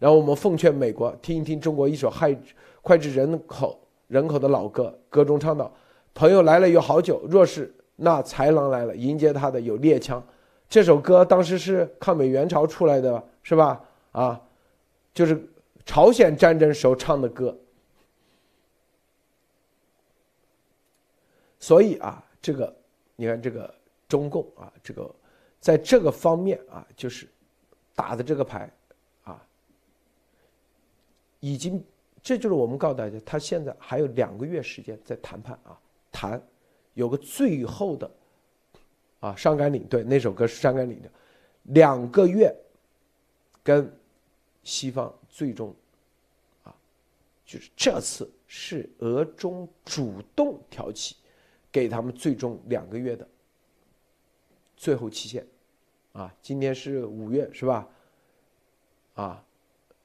然后我们奉劝美国听一听中国一首害。脍炙人口人口的老歌，歌中唱道：“朋友来了有好酒，若是那豺狼来了，迎接他的有猎枪。”这首歌当时是抗美援朝出来的，是吧？啊，就是朝鲜战争时候唱的歌。所以啊，这个你看，这个中共啊，这个在这个方面啊，就是打的这个牌啊，已经。这就是我们告诉大家，他现在还有两个月时间在谈判啊，谈有个最后的啊上甘岭，对，那首歌是上甘岭的，两个月跟西方最终啊，就是这次是俄中主动挑起，给他们最终两个月的最后期限啊，今天是五月是吧？啊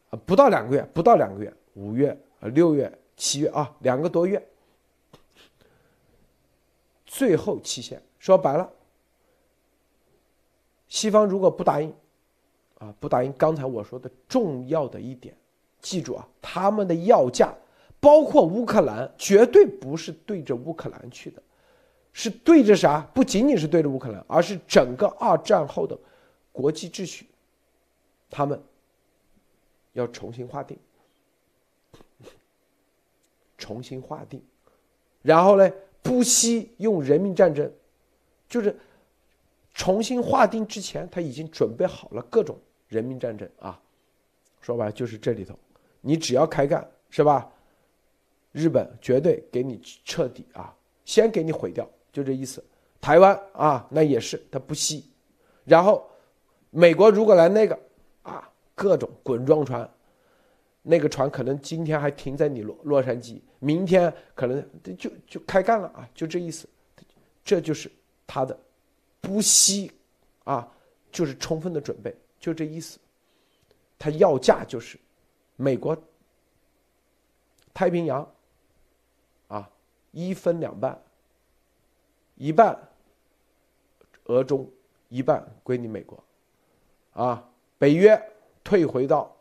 啊，不到两个月，不到两个月。五月、啊，六月、七月啊，两个多月，最后期限说白了，西方如果不答应，啊，不答应，刚才我说的重要的一点，记住啊，他们的要价，包括乌克兰，绝对不是对着乌克兰去的，是对着啥？不仅仅是对着乌克兰，而是整个二战后的国际秩序，他们要重新划定。重新划定，然后呢，不惜用人民战争，就是重新划定之前，他已经准备好了各种人民战争啊。说白了就是这里头，你只要开干，是吧？日本绝对给你彻底啊，先给你毁掉，就这意思。台湾啊，那也是他不惜。然后美国如果来那个啊，各种滚装船。那个船可能今天还停在你洛洛杉矶，明天可能就就开干了啊，就这意思，这就是他的不惜啊，就是充分的准备，就这意思。他要价就是美国太平洋啊一分两半，一半俄中，一半归你美国啊，北约退回到。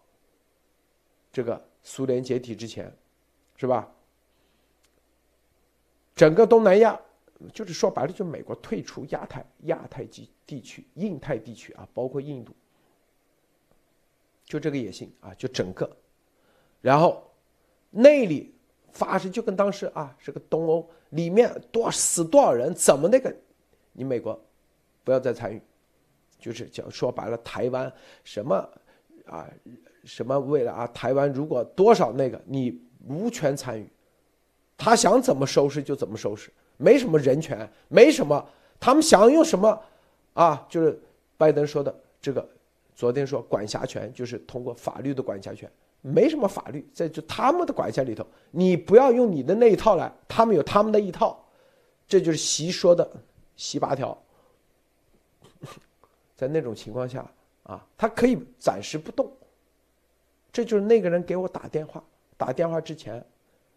这个苏联解体之前，是吧？整个东南亚，就是说白了，就美国退出亚太、亚太地地区、印太地区啊，包括印度，就这个野心啊，就整个，然后内里发生就跟当时啊，这个东欧里面多死多少人，怎么那个，你美国不要再参与，就是讲说白了，台湾什么啊？什么为了啊？台湾如果多少那个你无权参与，他想怎么收拾就怎么收拾，没什么人权，没什么，他们想用什么啊？就是拜登说的这个，昨天说管辖权就是通过法律的管辖权，没什么法律在就他们的管辖里头，你不要用你的那一套来，他们有他们的一套，这就是习说的习八条，在那种情况下啊，他可以暂时不动。这就是那个人给我打电话，打电话之前，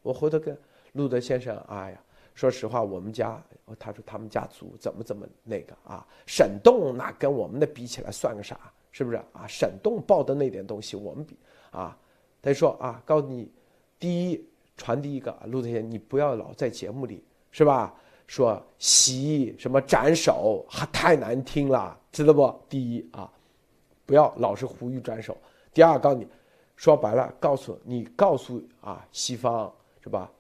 我回头跟路德先生，哎呀，说实话，我们家，他说他们家族怎么怎么那个啊，沈栋那跟我们的比起来算个啥，是不是啊？沈栋报的那点东西，我们比啊，他说啊，告诉你，第一传递一个，路德先，你不要老在节目里是吧？说习什么斩首，还太难听了，知道不？第一啊，不要老是呼吁斩首。第二，告诉你，说白了，告诉你，告诉啊，西方是吧？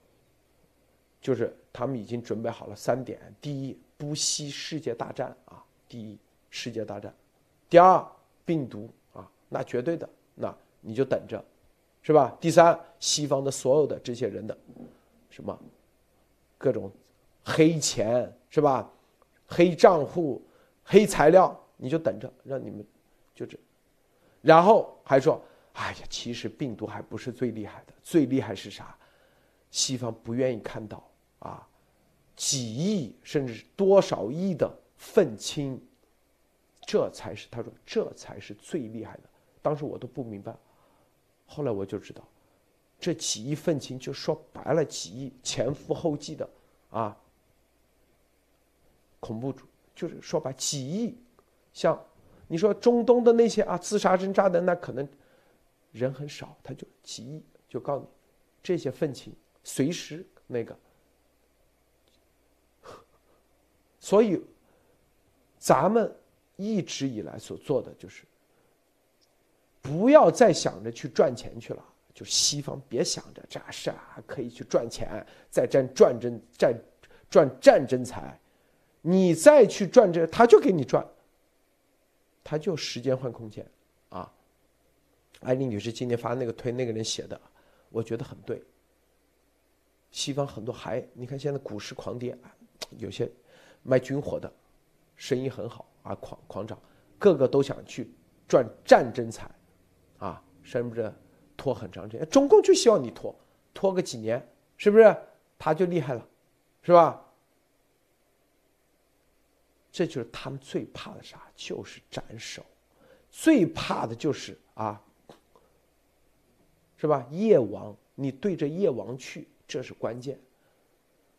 就是他们已经准备好了三点：第一，不惜世界大战啊；第一，世界大战；第二，病毒啊，那绝对的，那你就等着，是吧？第三，西方的所有的这些人的什么各种黑钱是吧？黑账户、黑材料，你就等着，让你们就这。然后还说，哎呀，其实病毒还不是最厉害的，最厉害是啥？西方不愿意看到。啊，几亿甚至多少亿的愤青，这才是他说这才是最厉害的。当时我都不明白，后来我就知道，这几亿愤青就说白了，几亿前赴后继的啊，恐怖主就是说白几亿，像你说中东的那些啊自杀针扎的那可能人很少，他就几亿就告诉你，这些愤青随时那个。所以，咱们一直以来所做的就是，不要再想着去赚钱去了。就西方别想着这事啊，可以去赚钱，再赚赚争战赚战争财，你再去赚这，他就给你赚。他就时间换空间，啊。艾丽女士今天发那个推，那个人写的，我觉得很对。西方很多还，你看现在股市狂跌，有些。卖军火的，生意很好啊，狂狂涨，个个都想去赚战争财，啊，甚至拖很长时间。中共就希望你拖，拖个几年，是不是？他就厉害了，是吧？这就是他们最怕的啥？就是斩首，最怕的就是啊，是吧？夜王，你对着夜王去，这是关键。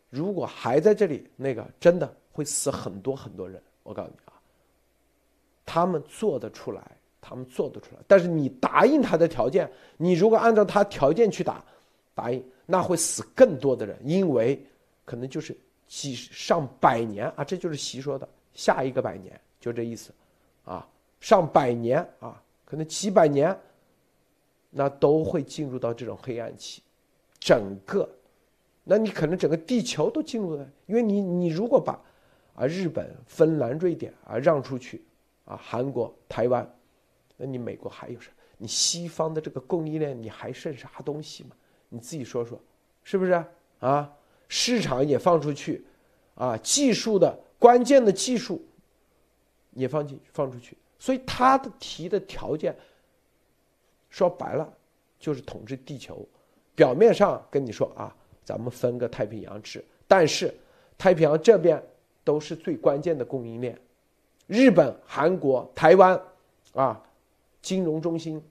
如果还在这里，那个真的。会死很多很多人，我告诉你啊，他们做得出来，他们做得出来。但是你答应他的条件，你如果按照他条件去打，答应那会死更多的人，因为可能就是几上百年啊，这就是习说的下一个百年，就这意思，啊，上百年啊，可能几百年，那都会进入到这种黑暗期，整个，那你可能整个地球都进入了，因为你你如果把啊日本、芬兰、瑞典啊让出去，啊韩国、台湾，那你美国还有啥？你西方的这个供应链你还剩啥东西吗？你自己说说，是不是啊？市场也放出去，啊技术的关键的技术也放进放出去，所以他的提的条件说白了就是统治地球。表面上跟你说啊，咱们分个太平洋吃，但是太平洋这边。都是最关键的供应链，日本、韩国、台湾，啊，金融中心，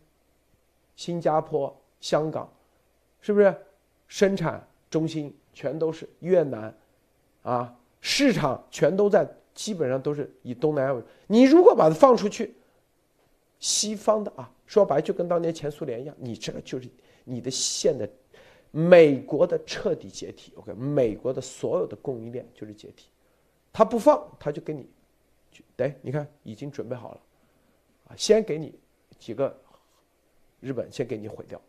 新加坡、香港，是不是？生产中心全都是越南，啊，市场全都在，基本上都是以东南亚为主。你如果把它放出去，西方的啊，说白就跟当年前苏联一样，你这个就是你的现的，美国的彻底解体。OK，美国的所有的供应链就是解体。他不放，他就给你，对，你看已经准备好了，啊，先给你几个，日本先给你毁掉，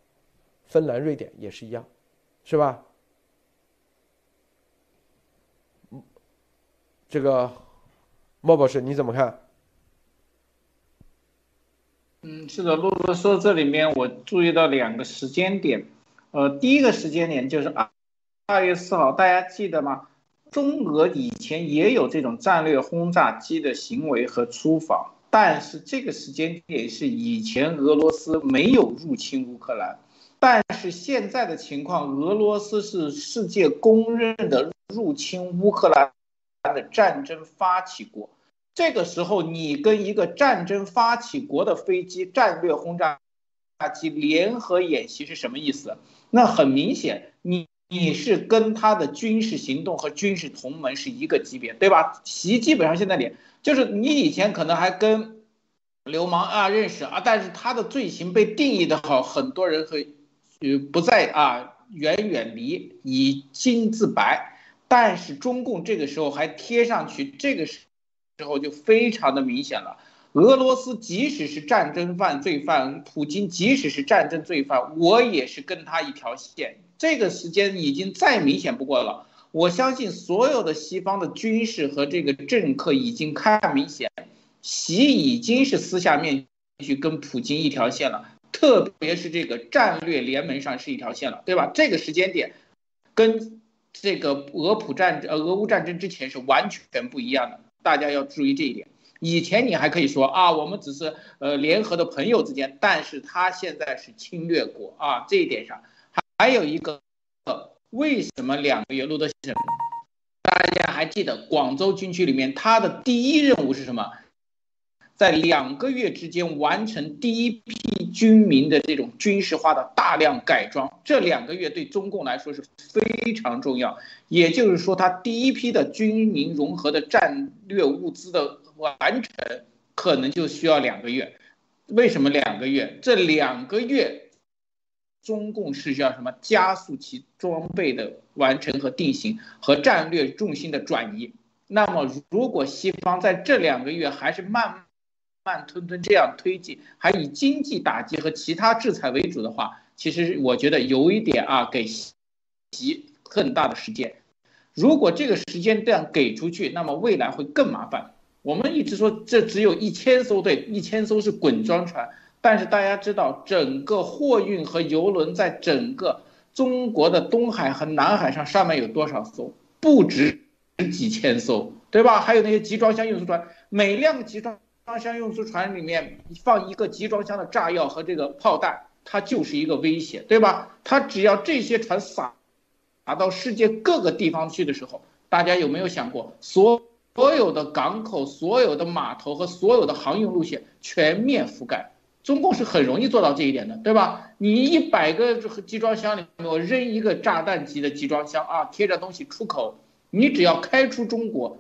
芬兰、瑞典也是一样，是吧？这个莫博士你怎么看？嗯，是的，陆陆说这里面我注意到两个时间点，呃，第一个时间点就是二二月四号，大家记得吗？中俄以前也有这种战略轰炸机的行为和出访，但是这个时间点是以前俄罗斯没有入侵乌克兰，但是现在的情况，俄罗斯是世界公认的入侵乌克兰的战争发起国。这个时候，你跟一个战争发起国的飞机战略轰炸机联合演习是什么意思？那很明显，你。你是跟他的军事行动和军事同盟是一个级别，对吧？习基本上现在连就是你以前可能还跟流氓啊认识啊，但是他的罪行被定义的好，很多人会呃不再啊远远离，以金自白。但是中共这个时候还贴上去，这个时候就非常的明显了。俄罗斯即使是战争犯罪犯，普京即使是战争罪犯，我也是跟他一条线。这个时间已经再明显不过了。我相信所有的西方的军事和这个政客已经看明显，习已经是私下面去跟普京一条线了，特别是这个战略联盟上是一条线了，对吧？这个时间点，跟这个俄普战呃俄乌战争之前是完全不一样的，大家要注意这一点。以前你还可以说啊，我们只是呃联合的朋友之间，但是他现在是侵略国啊，这一点上还有一个。为什么两个月路德先生？大家还记得广州军区里面，他的第一任务是什么？在两个月之间完成第一批军民的这种军事化的大量改装。这两个月对中共来说是非常重要。也就是说，他第一批的军民融合的战略物资的完成，可能就需要两个月。为什么两个月？这两个月。中共是要什么加速其装备的完成和定型和战略重心的转移？那么，如果西方在这两个月还是慢慢吞吞这样推进，还以经济打击和其他制裁为主的话，其实我觉得有一点啊，给习更大的时间。如果这个时间这样给出去，那么未来会更麻烦。我们一直说这只有一千艘对，一千艘是滚装船。但是大家知道，整个货运和油轮在整个中国的东海和南海上上面有多少艘？不止几千艘，对吧？还有那些集装箱运输船，每辆集装箱运输船里面放一个集装箱的炸药和这个炮弹，它就是一个威胁，对吧？它只要这些船撒撒到世界各个地方去的时候，大家有没有想过，所所有的港口、所有的码头和所有的航运路线全面覆盖？中共是很容易做到这一点的，对吧？你一百个集装箱里面，我扔一个炸弹级的集装箱啊，贴着东西出口，你只要开出中国，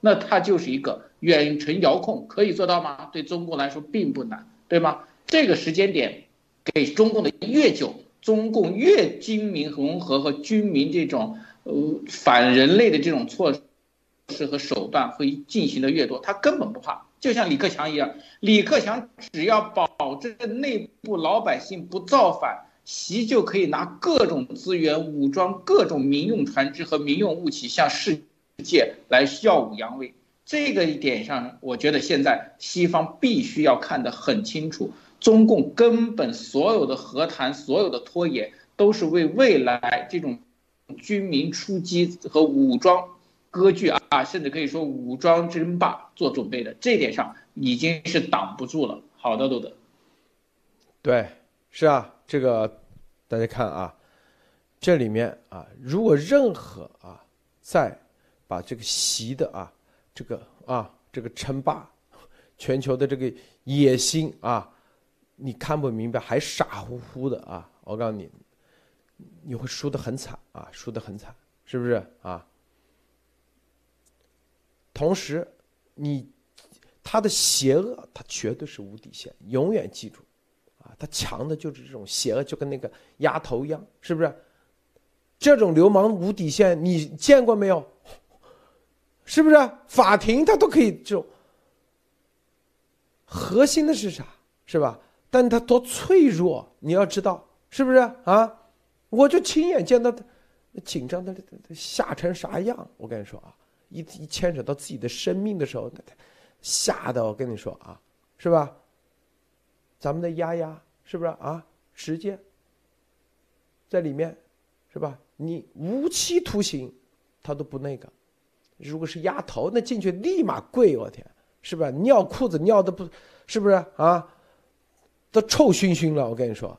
那它就是一个远程遥控，可以做到吗？对中共来说并不难，对吗？这个时间点给中共的越久，中共越军民融合和军民这种呃反人类的这种措施和手段会进行的越多，他根本不怕。就像李克强一样，李克强只要保证内部老百姓不造反，习就可以拿各种资源武装各种民用船只和民用武器向世界来耀武扬威。这个一点上，我觉得现在西方必须要看得很清楚，中共根本所有的和谈、所有的拖延，都是为未来这种军民出击和武装。割据啊，甚至可以说武装争霸做准备的，这点上已经是挡不住了。好的，路德。对，是啊，这个大家看啊，这里面啊，如果任何啊，再把这个习的啊，这个啊，这个称霸全球的这个野心啊，你看不明白，还傻乎乎的啊，我告诉你，你会输得很惨啊，输得很惨，是不是啊？同时，你他的邪恶，他绝对是无底线，永远记住，啊，他强的就是这种邪恶，就跟那个丫头一样，是不是？这种流氓无底线，你见过没有？是不是？法庭他都可以这种。核心的是啥？是吧？但他多脆弱，你要知道，是不是啊？我就亲眼见到他紧张的吓成啥样，我跟你说啊。一一牵扯到自己的生命的时候，那吓得我跟你说啊，是吧？咱们的丫丫是不是啊？直接在里面，是吧？你无期徒刑，他都不那个。如果是丫头，那进去立马跪，我天，是不是？尿裤子尿的不，是不是啊？都臭熏熏了，我跟你说。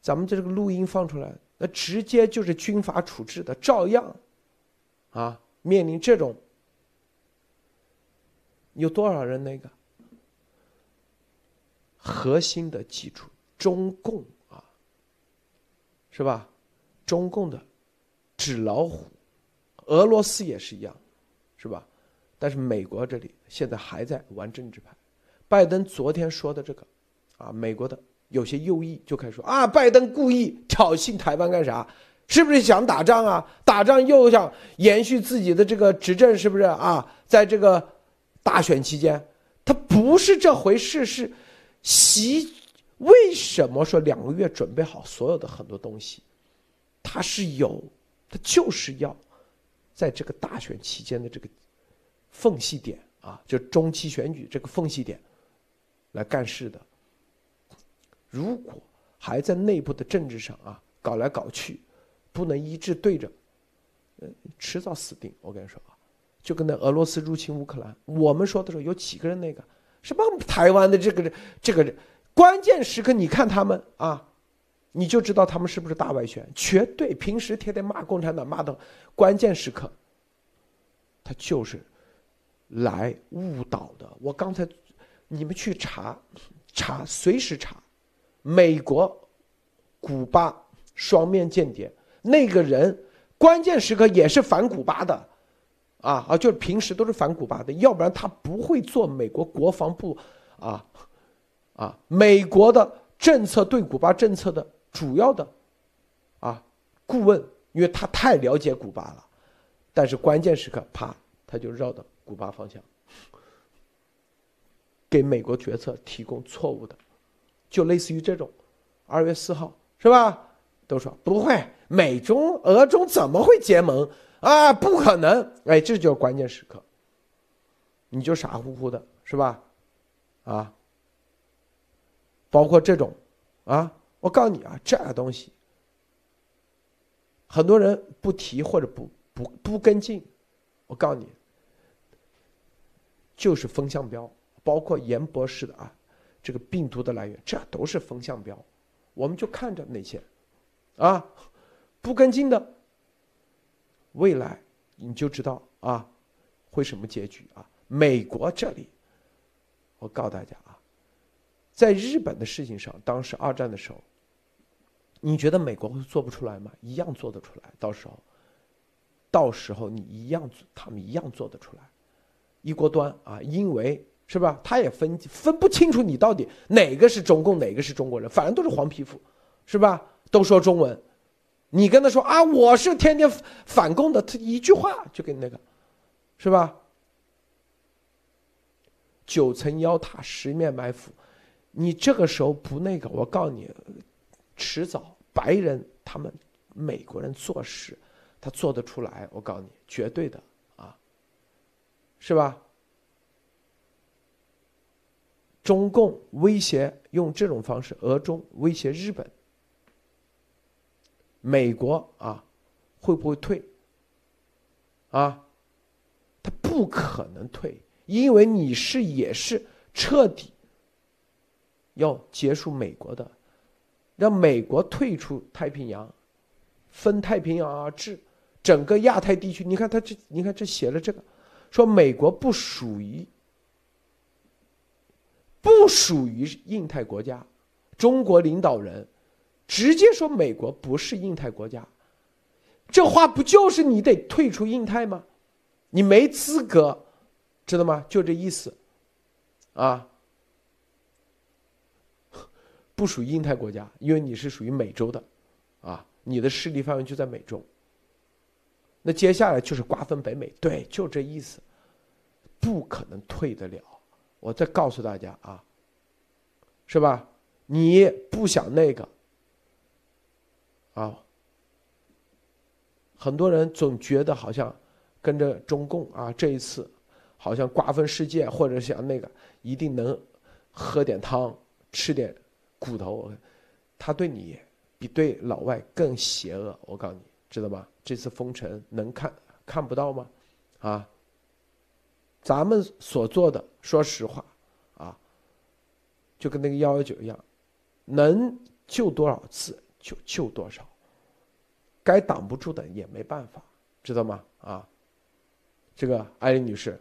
咱们这个录音放出来，那直接就是军法处置的，照样。啊，面临这种，有多少人那个核心的基础？中共啊，是吧？中共的纸老虎，俄罗斯也是一样，是吧？但是美国这里现在还在玩政治牌。拜登昨天说的这个，啊，美国的有些右翼就开始说啊，拜登故意挑衅台湾干啥？是不是想打仗啊？打仗又想延续自己的这个执政，是不是啊？在这个大选期间，他不是这回事，是习为什么说两个月准备好所有的很多东西？他是有，他就是要在这个大选期间的这个缝隙点啊，就中期选举这个缝隙点来干事的。如果还在内部的政治上啊搞来搞去，不能一致对着，嗯，迟早死定。我跟你说啊。就跟那俄罗斯入侵乌克兰，我们说的时候有几个人那个什么台湾的这个人这个人关键时刻，你看他们啊，你就知道他们是不是大外宣，绝对平时天天骂共产党骂的，关键时刻，他就是来误导的。我刚才你们去查查，随时查，美国、古巴双面间谍那个人，关键时刻也是反古巴的。啊啊，就是平时都是反古巴的，要不然他不会做美国国防部，啊，啊，美国的政策对古巴政策的主要的，啊，顾问，因为他太了解古巴了，但是关键时刻，啪，他就绕到古巴方向，给美国决策提供错误的，就类似于这种，二月四号是吧？都说不会，美中俄中怎么会结盟？啊，不可能！哎，这就是关键时刻，你就傻乎乎的，是吧？啊，包括这种，啊，我告诉你啊，这东西，很多人不提或者不不不跟进，我告诉你，就是风向标，包括严博士的啊，这个病毒的来源，这都是风向标，我们就看着那些，啊，不跟进的。未来你就知道啊，会什么结局啊？美国这里，我告诉大家啊，在日本的事情上，当时二战的时候，你觉得美国会做不出来吗？一样做得出来。到时候，到时候你一样，他们一样做得出来。一锅端啊，因为是吧？他也分分不清楚你到底哪个是中共，哪个是中国人，反正都是黄皮肤，是吧？都说中文。你跟他说啊，我是天天反共的，他一句话就给你那个，是吧？九层妖塔，十面埋伏，你这个时候不那个，我告诉你，迟早白人他们美国人做事，他做得出来，我告诉你，绝对的啊，是吧？中共威胁用这种方式，俄中威胁日本。美国啊，会不会退？啊，他不可能退，因为你是也是彻底要结束美国的，让美国退出太平洋，分太平洋而治，整个亚太地区。你看他这，你看这写了这个，说美国不属于不属于印太国家，中国领导人。直接说美国不是印太国家，这话不就是你得退出印太吗？你没资格，知道吗？就这意思，啊，不属于印太国家，因为你是属于美洲的，啊，你的势力范围就在美洲。那接下来就是瓜分北美，对，就这意思，不可能退得了。我再告诉大家啊，是吧？你不想那个。啊，很多人总觉得好像跟着中共啊，这一次好像瓜分世界，或者想那个一定能喝点汤、吃点骨头，他对你比对老外更邪恶。我告诉你，知道吗？这次封城能看看不到吗？啊，咱们所做的，说实话啊，就跟那个幺幺九一样，能救多少次？就救多少，该挡不住的也没办法，知道吗？啊，这个艾琳女士，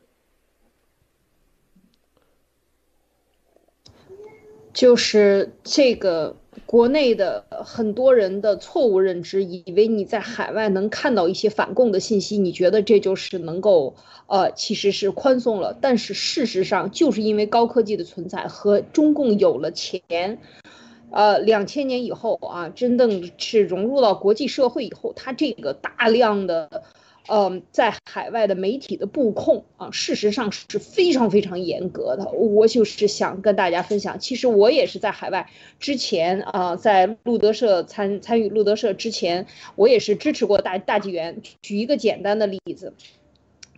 就是这个国内的很多人的错误认知，以为你在海外能看到一些反共的信息，你觉得这就是能够呃，其实是宽松了。但是事实上，就是因为高科技的存在和中共有了钱。呃，两千年以后啊，真正是融入到国际社会以后，它这个大量的，嗯，在海外的媒体的布控啊，事实上是非常非常严格的。我就是想跟大家分享，其实我也是在海外之前啊，在路德社参参与路德社之前，我也是支持过大大纪元。举一个简单的例子，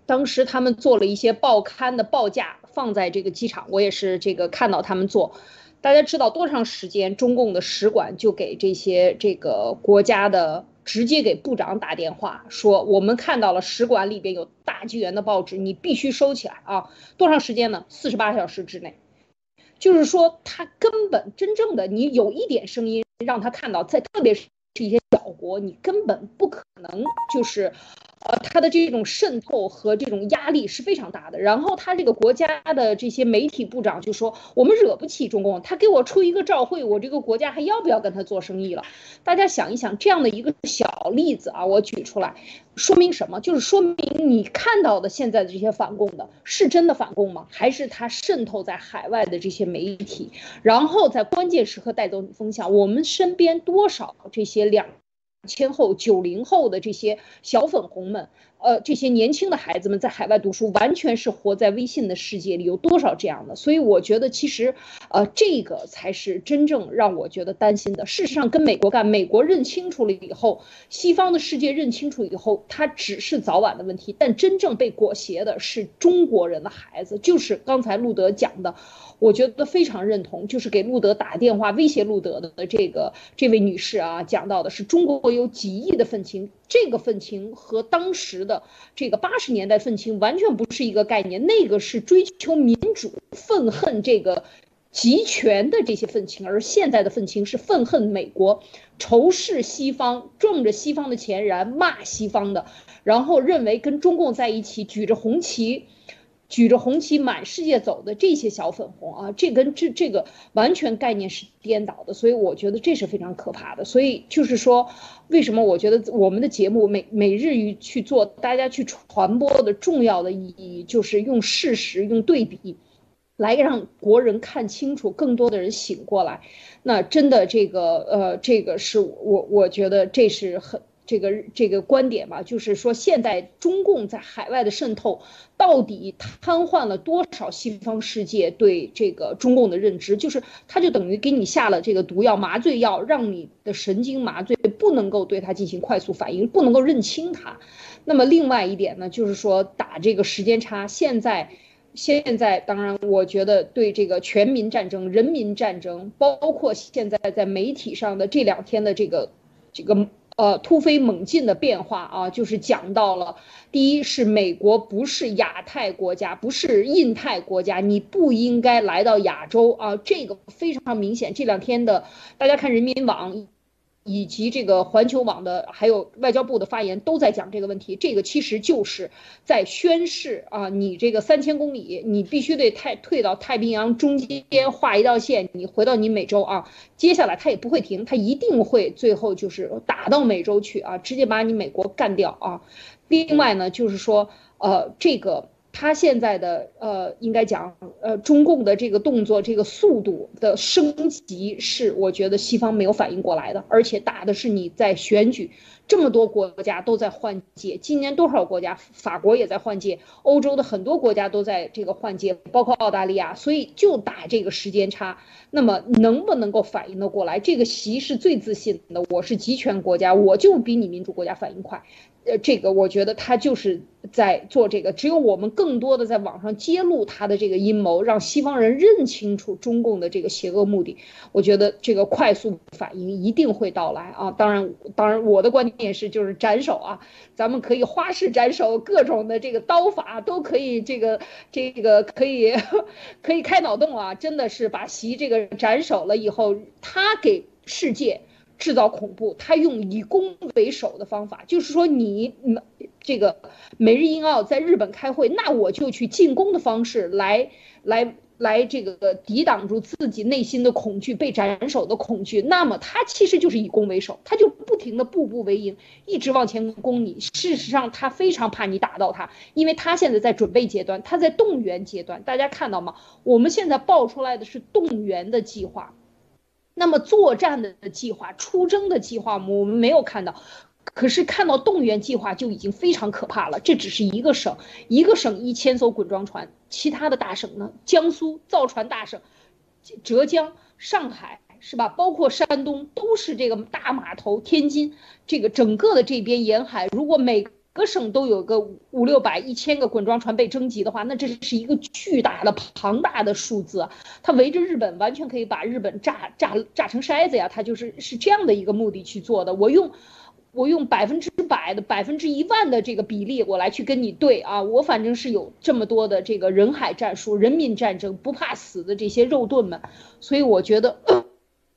当时他们做了一些报刊的报价放在这个机场，我也是这个看到他们做。大家知道多长时间，中共的使馆就给这些这个国家的。直接给部长打电话说，我们看到了使馆里边有大纪元的报纸，你必须收起来啊！多长时间呢？四十八小时之内。就是说，他根本真正的你有一点声音让他看到，在特别是一些小国，你根本不可能就是。呃，他的这种渗透和这种压力是非常大的。然后他这个国家的这些媒体部长就说：“我们惹不起中共，他给我出一个照会，我这个国家还要不要跟他做生意了？”大家想一想，这样的一个小例子啊，我举出来，说明什么？就是说明你看到的现在的这些反共的是真的反共吗？还是他渗透在海外的这些媒体，然后在关键时刻带走你风向？我们身边多少这些两。千后九零后的这些小粉红们，呃，这些年轻的孩子们在海外读书，完全是活在微信的世界里。有多少这样的？所以我觉得，其实，呃，这个才是真正让我觉得担心的。事实上，跟美国干，美国认清楚了以后，西方的世界认清楚以后，它只是早晚的问题。但真正被裹挟的是中国人的孩子，就是刚才路德讲的。我觉得非常认同，就是给路德打电话威胁路德的这个这位女士啊，讲到的是中国有几亿的愤青，这个愤青和当时的这个八十年代愤青完全不是一个概念，那个是追求民主、愤恨这个集权的这些愤青，而现在的愤青是愤恨美国、仇视西方、撞着西方的钱然骂西方的，然后认为跟中共在一起举着红旗。举着红旗满世界走的这些小粉红啊，这跟这这个完全概念是颠倒的，所以我觉得这是非常可怕的。所以就是说，为什么我觉得我们的节目每每日于去做，大家去传播的重要的意义，就是用事实、用对比，来让国人看清楚，更多的人醒过来。那真的这个呃，这个是我我觉得这是很。这个这个观点吧，就是说，现在中共在海外的渗透，到底瘫痪了多少西方世界对这个中共的认知？就是，他就等于给你下了这个毒药、麻醉药，让你的神经麻醉，不能够对它进行快速反应，不能够认清它。那么，另外一点呢，就是说打这个时间差。现在，现在当然，我觉得对这个全民战争、人民战争，包括现在在媒体上的这两天的这个这个。呃，突飞猛进的变化啊，就是讲到了，第一是美国不是亚太国家，不是印太国家，你不应该来到亚洲啊，这个非常明显。这两天的大家看人民网。以及这个环球网的，还有外交部的发言都在讲这个问题。这个其实就是在宣示啊，你这个三千公里，你必须得太退到太平洋中间画一道线，你回到你美洲啊。接下来他也不会停，他一定会最后就是打到美洲去啊，直接把你美国干掉啊。另外呢，就是说呃这个。他现在的呃，应该讲呃，中共的这个动作，这个速度的升级是我觉得西方没有反应过来的，而且打的是你在选举，这么多国家都在换届，今年多少国家，法国也在换届，欧洲的很多国家都在这个换届，包括澳大利亚，所以就打这个时间差，那么能不能够反应的过来？这个习是最自信的，我是集权国家，我就比你民主国家反应快。呃，这个我觉得他就是在做这个，只有我们更多的在网上揭露他的这个阴谋，让西方人认清楚中共的这个邪恶目的，我觉得这个快速反应一定会到来啊！当然，当然我的观点是，就是斩首啊，咱们可以花式斩首，各种的这个刀法都可以，这个这个可以 可以开脑洞啊！真的是把习这个斩首了以后，他给世界。制造恐怖，他用以攻为守的方法，就是说你这个美日英澳在日本开会，那我就去进攻的方式来来来这个抵挡住自己内心的恐惧，被斩首的恐惧。那么他其实就是以攻为守，他就不停的步步为营，一直往前攻你。事实上，他非常怕你打到他，因为他现在在准备阶段，他在动员阶段。大家看到吗？我们现在爆出来的是动员的计划。那么作战的计划、出征的计划，我们没有看到。可是看到动员计划就已经非常可怕了。这只是一个省，一个省一千艘滚装船，其他的大省呢？江苏造船大省，浙江、上海是吧？包括山东都是这个大码头。天津这个整个的这边沿海，如果每个省都有个五六百、一千个滚装船被征集的话，那这是一个巨大的、庞大的数字。它围着日本，完全可以把日本炸炸炸成筛子呀！它就是是这样的一个目的去做的。我用。我用百分之百的百分之一万的这个比例，我来去跟你对啊，我反正是有这么多的这个人海战术、人民战争，不怕死的这些肉盾们，所以我觉得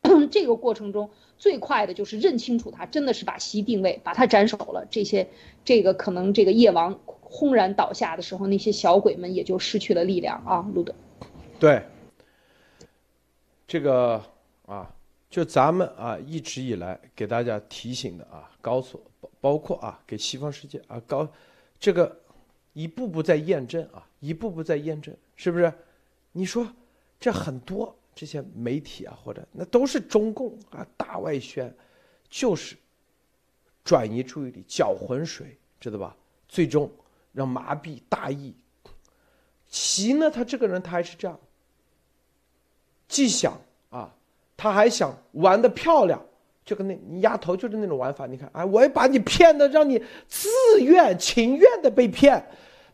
这个过程中最快的就是认清楚他真的是把席定位，把他斩首了。这些这个可能这个夜王轰然倒下的时候，那些小鬼们也就失去了力量啊，路德。对，这个啊。就咱们啊，一直以来给大家提醒的啊，告诉包包括啊，给西方世界啊，高这个一步步在验证啊，一步步在验证，是不是？你说这很多这些媒体啊，或者那都是中共啊大外宣，就是转移注意力、搅浑水，知道吧？最终让麻痹大意。其呢，他这个人他还是这样，既想啊。他还想玩的漂亮，就跟那丫头就是那种玩法。你看，哎，我也把你骗的，让你自愿情愿的被骗。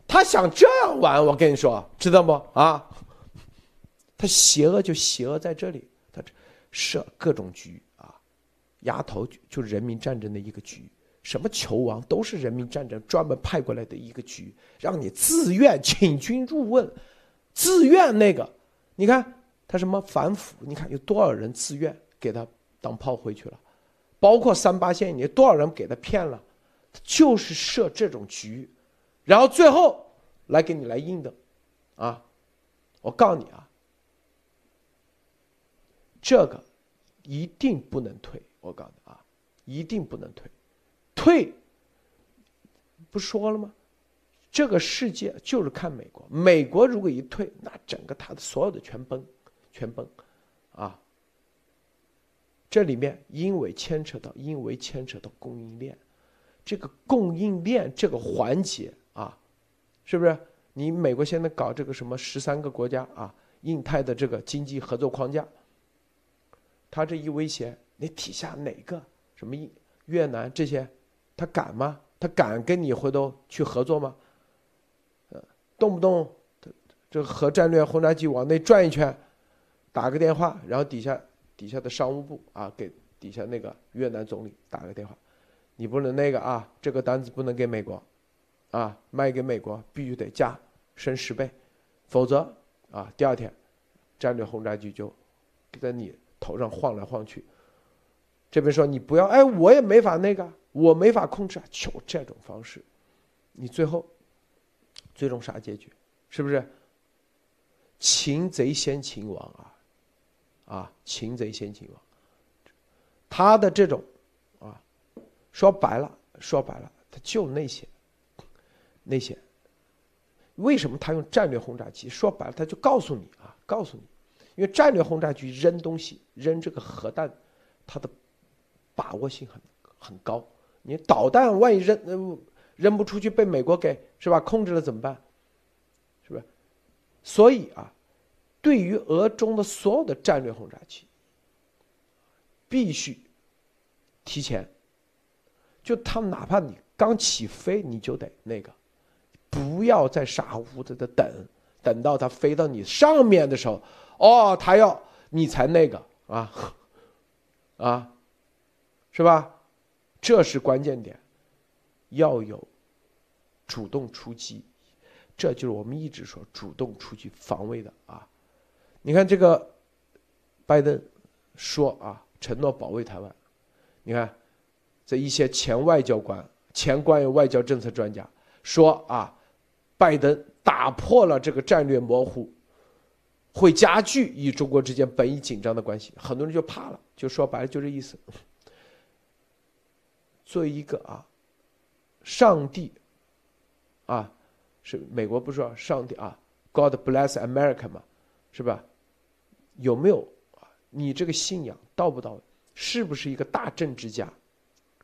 他想这样玩，我跟你说，知道不？啊，他邪恶就邪恶在这里，他设各种局啊。丫头就人民战争的一个局，什么球王都是人民战争专门派过来的一个局，让你自愿请君入瓮，自愿那个，你看。他什么反腐？你看有多少人自愿给他当炮灰去了？包括三八线，你多少人给他骗了？就是设这种局，然后最后来给你来硬的，啊！我告诉你啊，这个一定不能退。我告诉你啊，一定不能退，退不说了吗？这个世界就是看美国，美国如果一退，那整个他的所有的全崩。全崩，啊！这里面因为牵扯到，因为牵扯到供应链，这个供应链这个环节啊，是不是？你美国现在搞这个什么十三个国家啊，印太的这个经济合作框架，他这一威胁，你底下哪个什么越南这些，他敢吗？他敢跟你回头去合作吗？呃，动不动这核战略轰炸机往内转一圈。打个电话，然后底下底下的商务部啊，给底下那个越南总理打个电话，你不能那个啊，这个单子不能给美国，啊，卖给美国必须得加升十倍，否则啊，第二天战略轰炸机就在你头上晃来晃去。这边说你不要，哎，我也没法那个，我没法控制啊，就这种方式，你最后最终啥结局？是不是？擒贼先擒王啊！啊，擒贼先擒王，他的这种，啊，说白了，说白了，他就那些，那些，为什么他用战略轰炸机？说白了，他就告诉你啊，告诉你，因为战略轰炸机扔东西，扔这个核弹，它的把握性很很高。你导弹万一扔扔不出去，被美国给是吧控制了怎么办？是不是？所以啊。对于俄中的所有的战略轰炸机，必须提前，就他们哪怕你刚起飞，你就得那个，不要再傻乎乎的等，等到它飞到你上面的时候，哦，他要你才那个啊，啊，是吧？这是关键点，要有主动出击，这就是我们一直说主动出击防卫的啊。你看这个，拜登说啊，承诺保卫台湾。你看，这一些前外交官、前关于外交政策专家说啊，拜登打破了这个战略模糊，会加剧与中国之间本已紧张的关系。很多人就怕了，就说白了就这意思。作为一个啊，上帝啊，是美国不说上帝啊，God bless America 嘛，是吧？有没有啊？你这个信仰到不到位？是不是一个大政治家？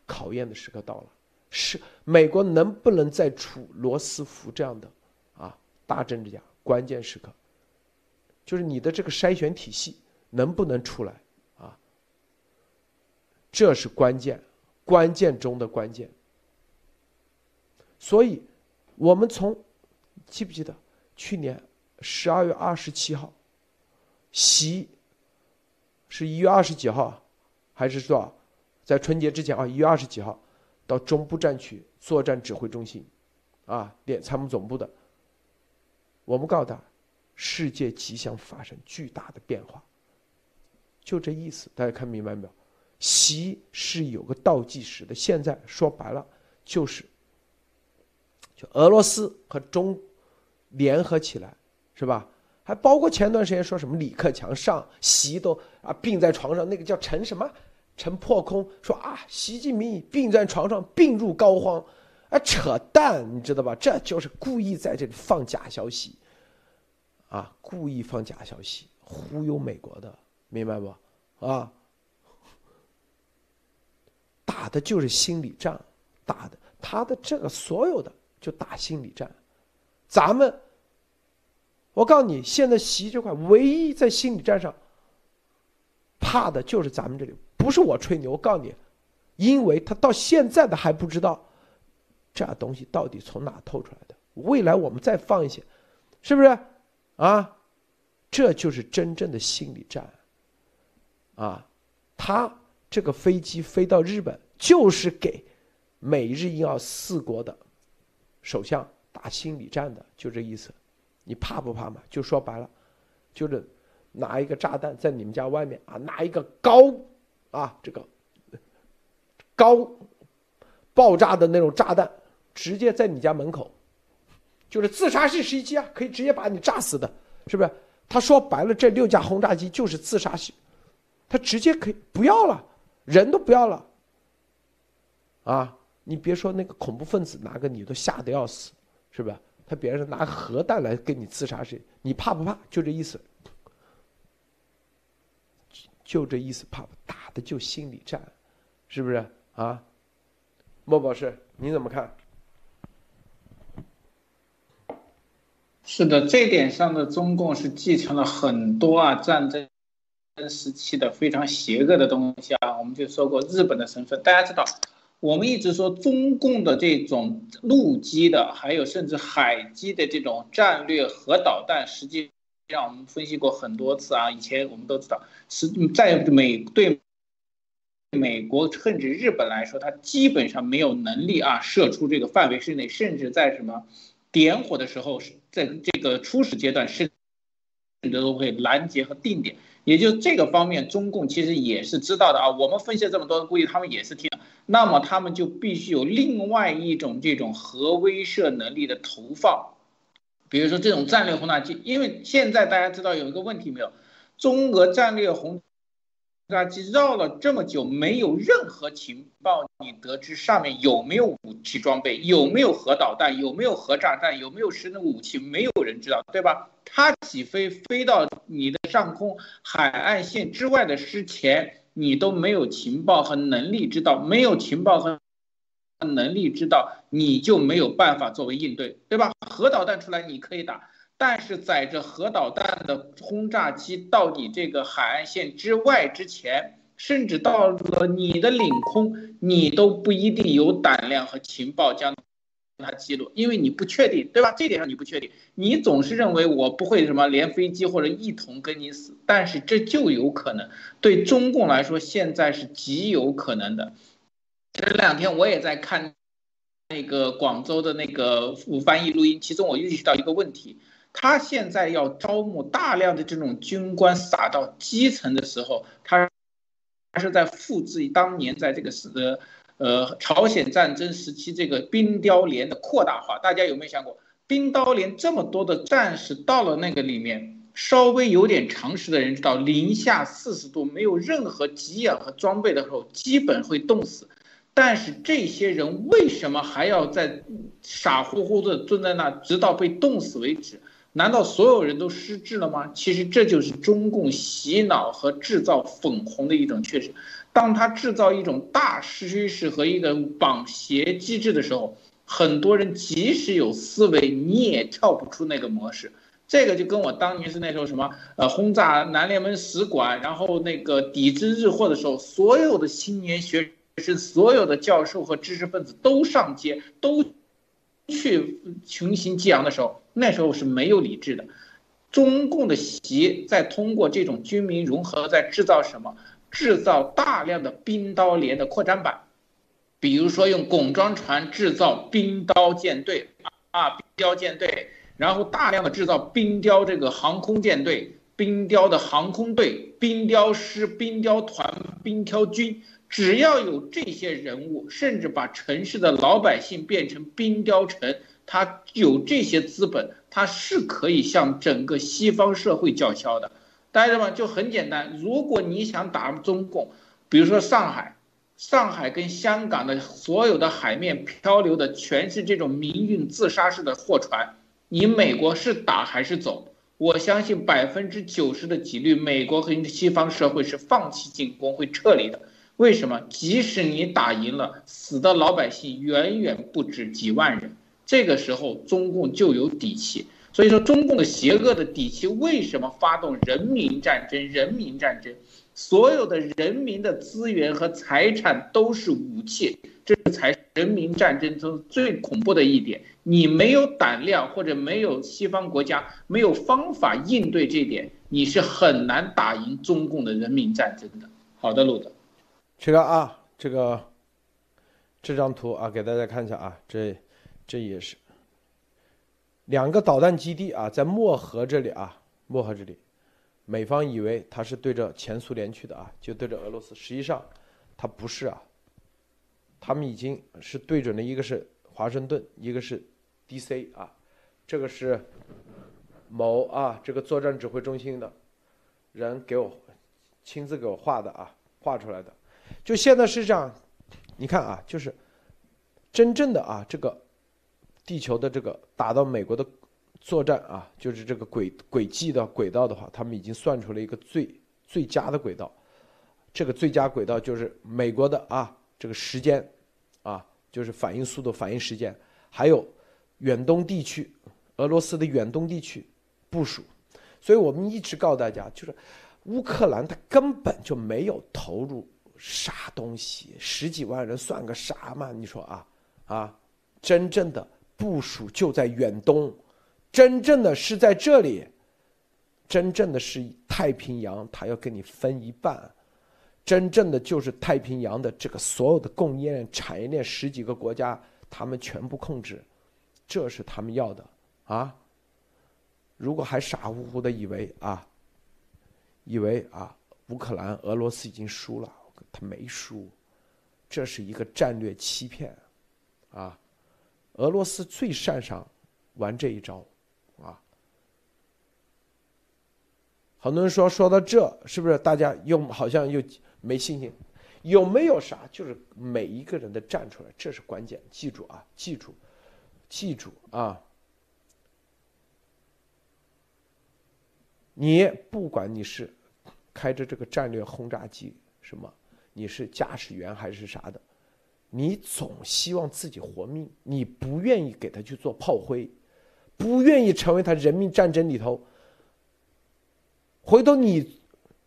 考验的时刻到了，是美国能不能再处罗斯福这样的啊大政治家？关键时刻，就是你的这个筛选体系能不能出来啊？这是关键，关键中的关键。所以，我们从记不记得去年十二月二十七号，习是一月二十几号，还是多少？在春节之前啊，一月二十几号，到中部战区作战指挥中心，啊，点参谋总部的，我们告诉他，世界即将发生巨大的变化，就这意思，大家看明白没有？习是有个倒计时的，现在说白了就是，就俄罗斯和中联合起来，是吧？还包括前段时间说什么李克强上习都啊病在床上，那个叫陈什么？陈破空说啊，习近平已病在床上，病入膏肓，啊，扯淡，你知道吧？这就是故意在这里放假消息，啊，故意放假消息，忽悠美国的，明白不？啊，打的就是心理战，打的他的这个所有的就打心理战，咱们，我告诉你，现在习这块唯一在心理战上怕的就是咱们这里。不是我吹牛，我告诉你，因为他到现在的还不知道这东西到底从哪透出来的。未来我们再放一些，是不是？啊，这就是真正的心理战。啊，他这个飞机飞到日本，就是给美日印澳四国的首相打心理战的，就这意思。你怕不怕嘛？就说白了，就是拿一个炸弹在你们家外面啊，拿一个高。啊，这个高爆炸的那种炸弹，直接在你家门口，就是自杀式袭击啊，可以直接把你炸死的，是不是？他说白了，这六架轰炸机就是自杀式，他直接可以不要了，人都不要了。啊，你别说那个恐怖分子拿个你都吓得要死，是不是？他别人拿核弹来跟你自杀式，你怕不怕？就这意思。就这意思，怕不打的就心理战，是不是啊？莫博士，你怎么看？是的，这点上的中共是继承了很多啊战争时期的非常邪恶的东西啊。我们就说过日本的身份，大家知道，我们一直说中共的这种陆基的，还有甚至海基的这种战略核导弹，实际。让我们分析过很多次啊，以前我们都知道，是在美对美国甚至日本来说，它基本上没有能力啊射出这个范围之内，甚至在什么点火的时候是，在这个初始阶段，甚至都会拦截和定点。也就这个方面，中共其实也是知道的啊。我们分析了这么多，估计他们也是听。那么他们就必须有另外一种这种核威慑能力的投放。比如说这种战略轰炸机，因为现在大家知道有一个问题没有，中俄战略轰绕了这么久，没有任何情报，你得知上面有没有武器装备，有没有核导弹，有没有核炸弹，有没有实能武器，没有人知道，对吧？它起飞飞到你的上空海岸线之外的之前，你都没有情报和能力知道，没有情报和。能力知道你就没有办法作为应对，对吧？核导弹出来你可以打，但是载着核导弹的轰炸机到你这个海岸线之外之前，甚至到了你的领空，你都不一定有胆量和情报将它击落，因为你不确定，对吧？这点上你不确定，你总是认为我不会什么连飞机或者一同跟你死，但是这就有可能，对中共来说现在是极有可能的。这两天我也在看那个广州的那个翻译录音，其中我意识到一个问题：他现在要招募大量的这种军官撒到基层的时候，他他是在复制当年在这个时呃朝鲜战争时期这个冰雕连的扩大化。大家有没有想过，冰刀连这么多的战士到了那个里面，稍微有点常识的人知道，零下四十度，没有任何给养和装备的时候，基本会冻死。但是这些人为什么还要在傻乎乎的蹲在那，直到被冻死为止？难道所有人都失智了吗？其实这就是中共洗脑和制造粉红的一种确实。当他制造一种大趋势和一个绑鞋机制的时候，很多人即使有思维，你也跳不出那个模式。这个就跟我当年是那时候什么呃轰炸南联盟使馆，然后那个抵制日货的时候，所有的青年学生、所有的教授和知识分子都上街，都去群情激昂的时候，那时候是没有理智的。中共的习在通过这种军民融合，在制造什么？制造大量的冰刀连的扩展版，比如说用拱装船制造冰刀舰队啊，冰雕舰队。然后大量的制造冰雕这个航空舰队、冰雕的航空队、冰雕师、冰雕团、冰雕军，只要有这些人物，甚至把城市的老百姓变成冰雕城，他有这些资本，他是可以向整个西方社会叫嚣的。大家知道吗？就很简单，如果你想打中共，比如说上海，上海跟香港的所有的海面漂流的全是这种民运自杀式的货船。你美国是打还是走？我相信百分之九十的几率，美国和西方社会是放弃进攻，会撤离的。为什么？即使你打赢了，死的老百姓远远不止几万人。这个时候，中共就有底气。所以说，中共的邪恶的底气，为什么发动人民战争？人民战争，所有的人民的资源和财产都是武器。这才是人民战争中最恐怖的一点。你没有胆量，或者没有西方国家没有方法应对这点，你是很难打赢中共的人民战争的。好的，路德，这个啊，这个这张图啊，给大家看一下啊，这这也是两个导弹基地啊，在漠河这里啊，漠河这里，美方以为它是对着前苏联去的啊，就对着俄罗斯，实际上它不是啊。他们已经是对准了，一个是华盛顿，一个是 D.C. 啊，这个是某啊这个作战指挥中心的人给我亲自给我画的啊，画出来的。就现在是这样，你看啊，就是真正的啊这个地球的这个打到美国的作战啊，就是这个轨轨迹的轨道的话，他们已经算出了一个最最佳的轨道。这个最佳轨道就是美国的啊。这个时间，啊，就是反应速度、反应时间，还有远东地区，俄罗斯的远东地区部署。所以我们一直告诉大家，就是乌克兰他根本就没有投入啥东西，十几万人算个啥嘛？你说啊啊，真正的部署就在远东，真正的是在这里，真正的是太平洋，他要跟你分一半。真正的就是太平洋的这个所有的供应链、产业链，十几个国家他们全部控制，这是他们要的啊！如果还傻乎乎的以为啊，以为啊乌克兰、俄罗斯已经输了，他没输，这是一个战略欺骗啊！俄罗斯最擅长玩这一招啊！很多人说说到这，是不是大家又好像又？没信心，有没有啥？就是每一个人的站出来，这是关键。记住啊，记住，记住啊！你不管你是开着这个战略轰炸机什么，你是驾驶员还是啥的，你总希望自己活命，你不愿意给他去做炮灰，不愿意成为他人民战争里头。回头你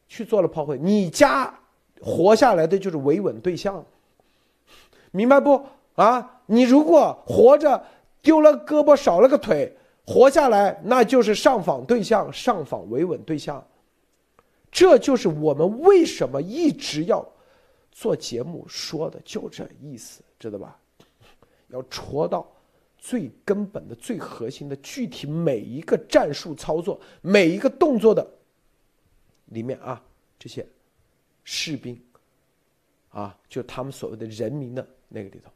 去做了炮灰，你家。活下来的就是维稳对象，明白不啊？你如果活着丢了胳膊少了个腿，活下来那就是上访对象，上访维稳对象。这就是我们为什么一直要做节目说的，就这意思，知道吧？要戳到最根本的、最核心的具体每一个战术操作、每一个动作的里面啊，这些。士兵，啊，就他们所谓的人民的那个里头，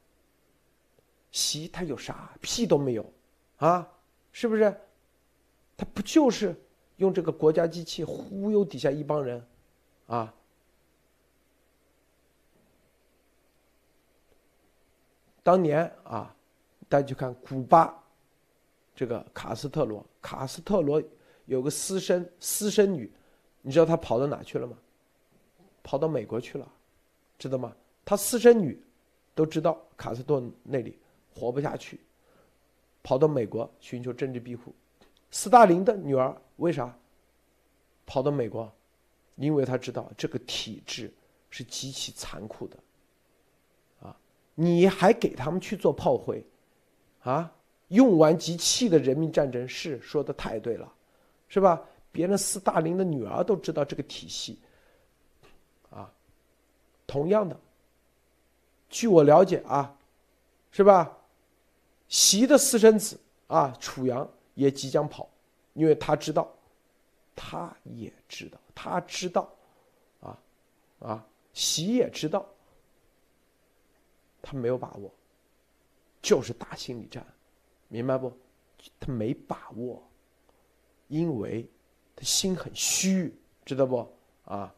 习他有啥屁都没有，啊，是不是？他不就是用这个国家机器忽悠底下一帮人，啊？当年啊，大家去看古巴，这个卡斯特罗，卡斯特罗有个私生私生女，你知道他跑到哪去了吗？跑到美国去了，知道吗？他私生女都知道卡斯特那里活不下去，跑到美国寻求政治庇护。斯大林的女儿为啥跑到美国？因为他知道这个体制是极其残酷的，你还给他们去做炮灰，啊？用完即弃的人民战争是说的太对了，是吧？别人斯大林的女儿都知道这个体系，啊，同样的，据我了解啊，是吧？习的私生子啊，楚阳也即将跑，因为他知道，他也知道，他知道，啊，啊，习也知道，他没有把握，就是打心理战。明白不？他没把握，因为他心很虚，知道不？啊！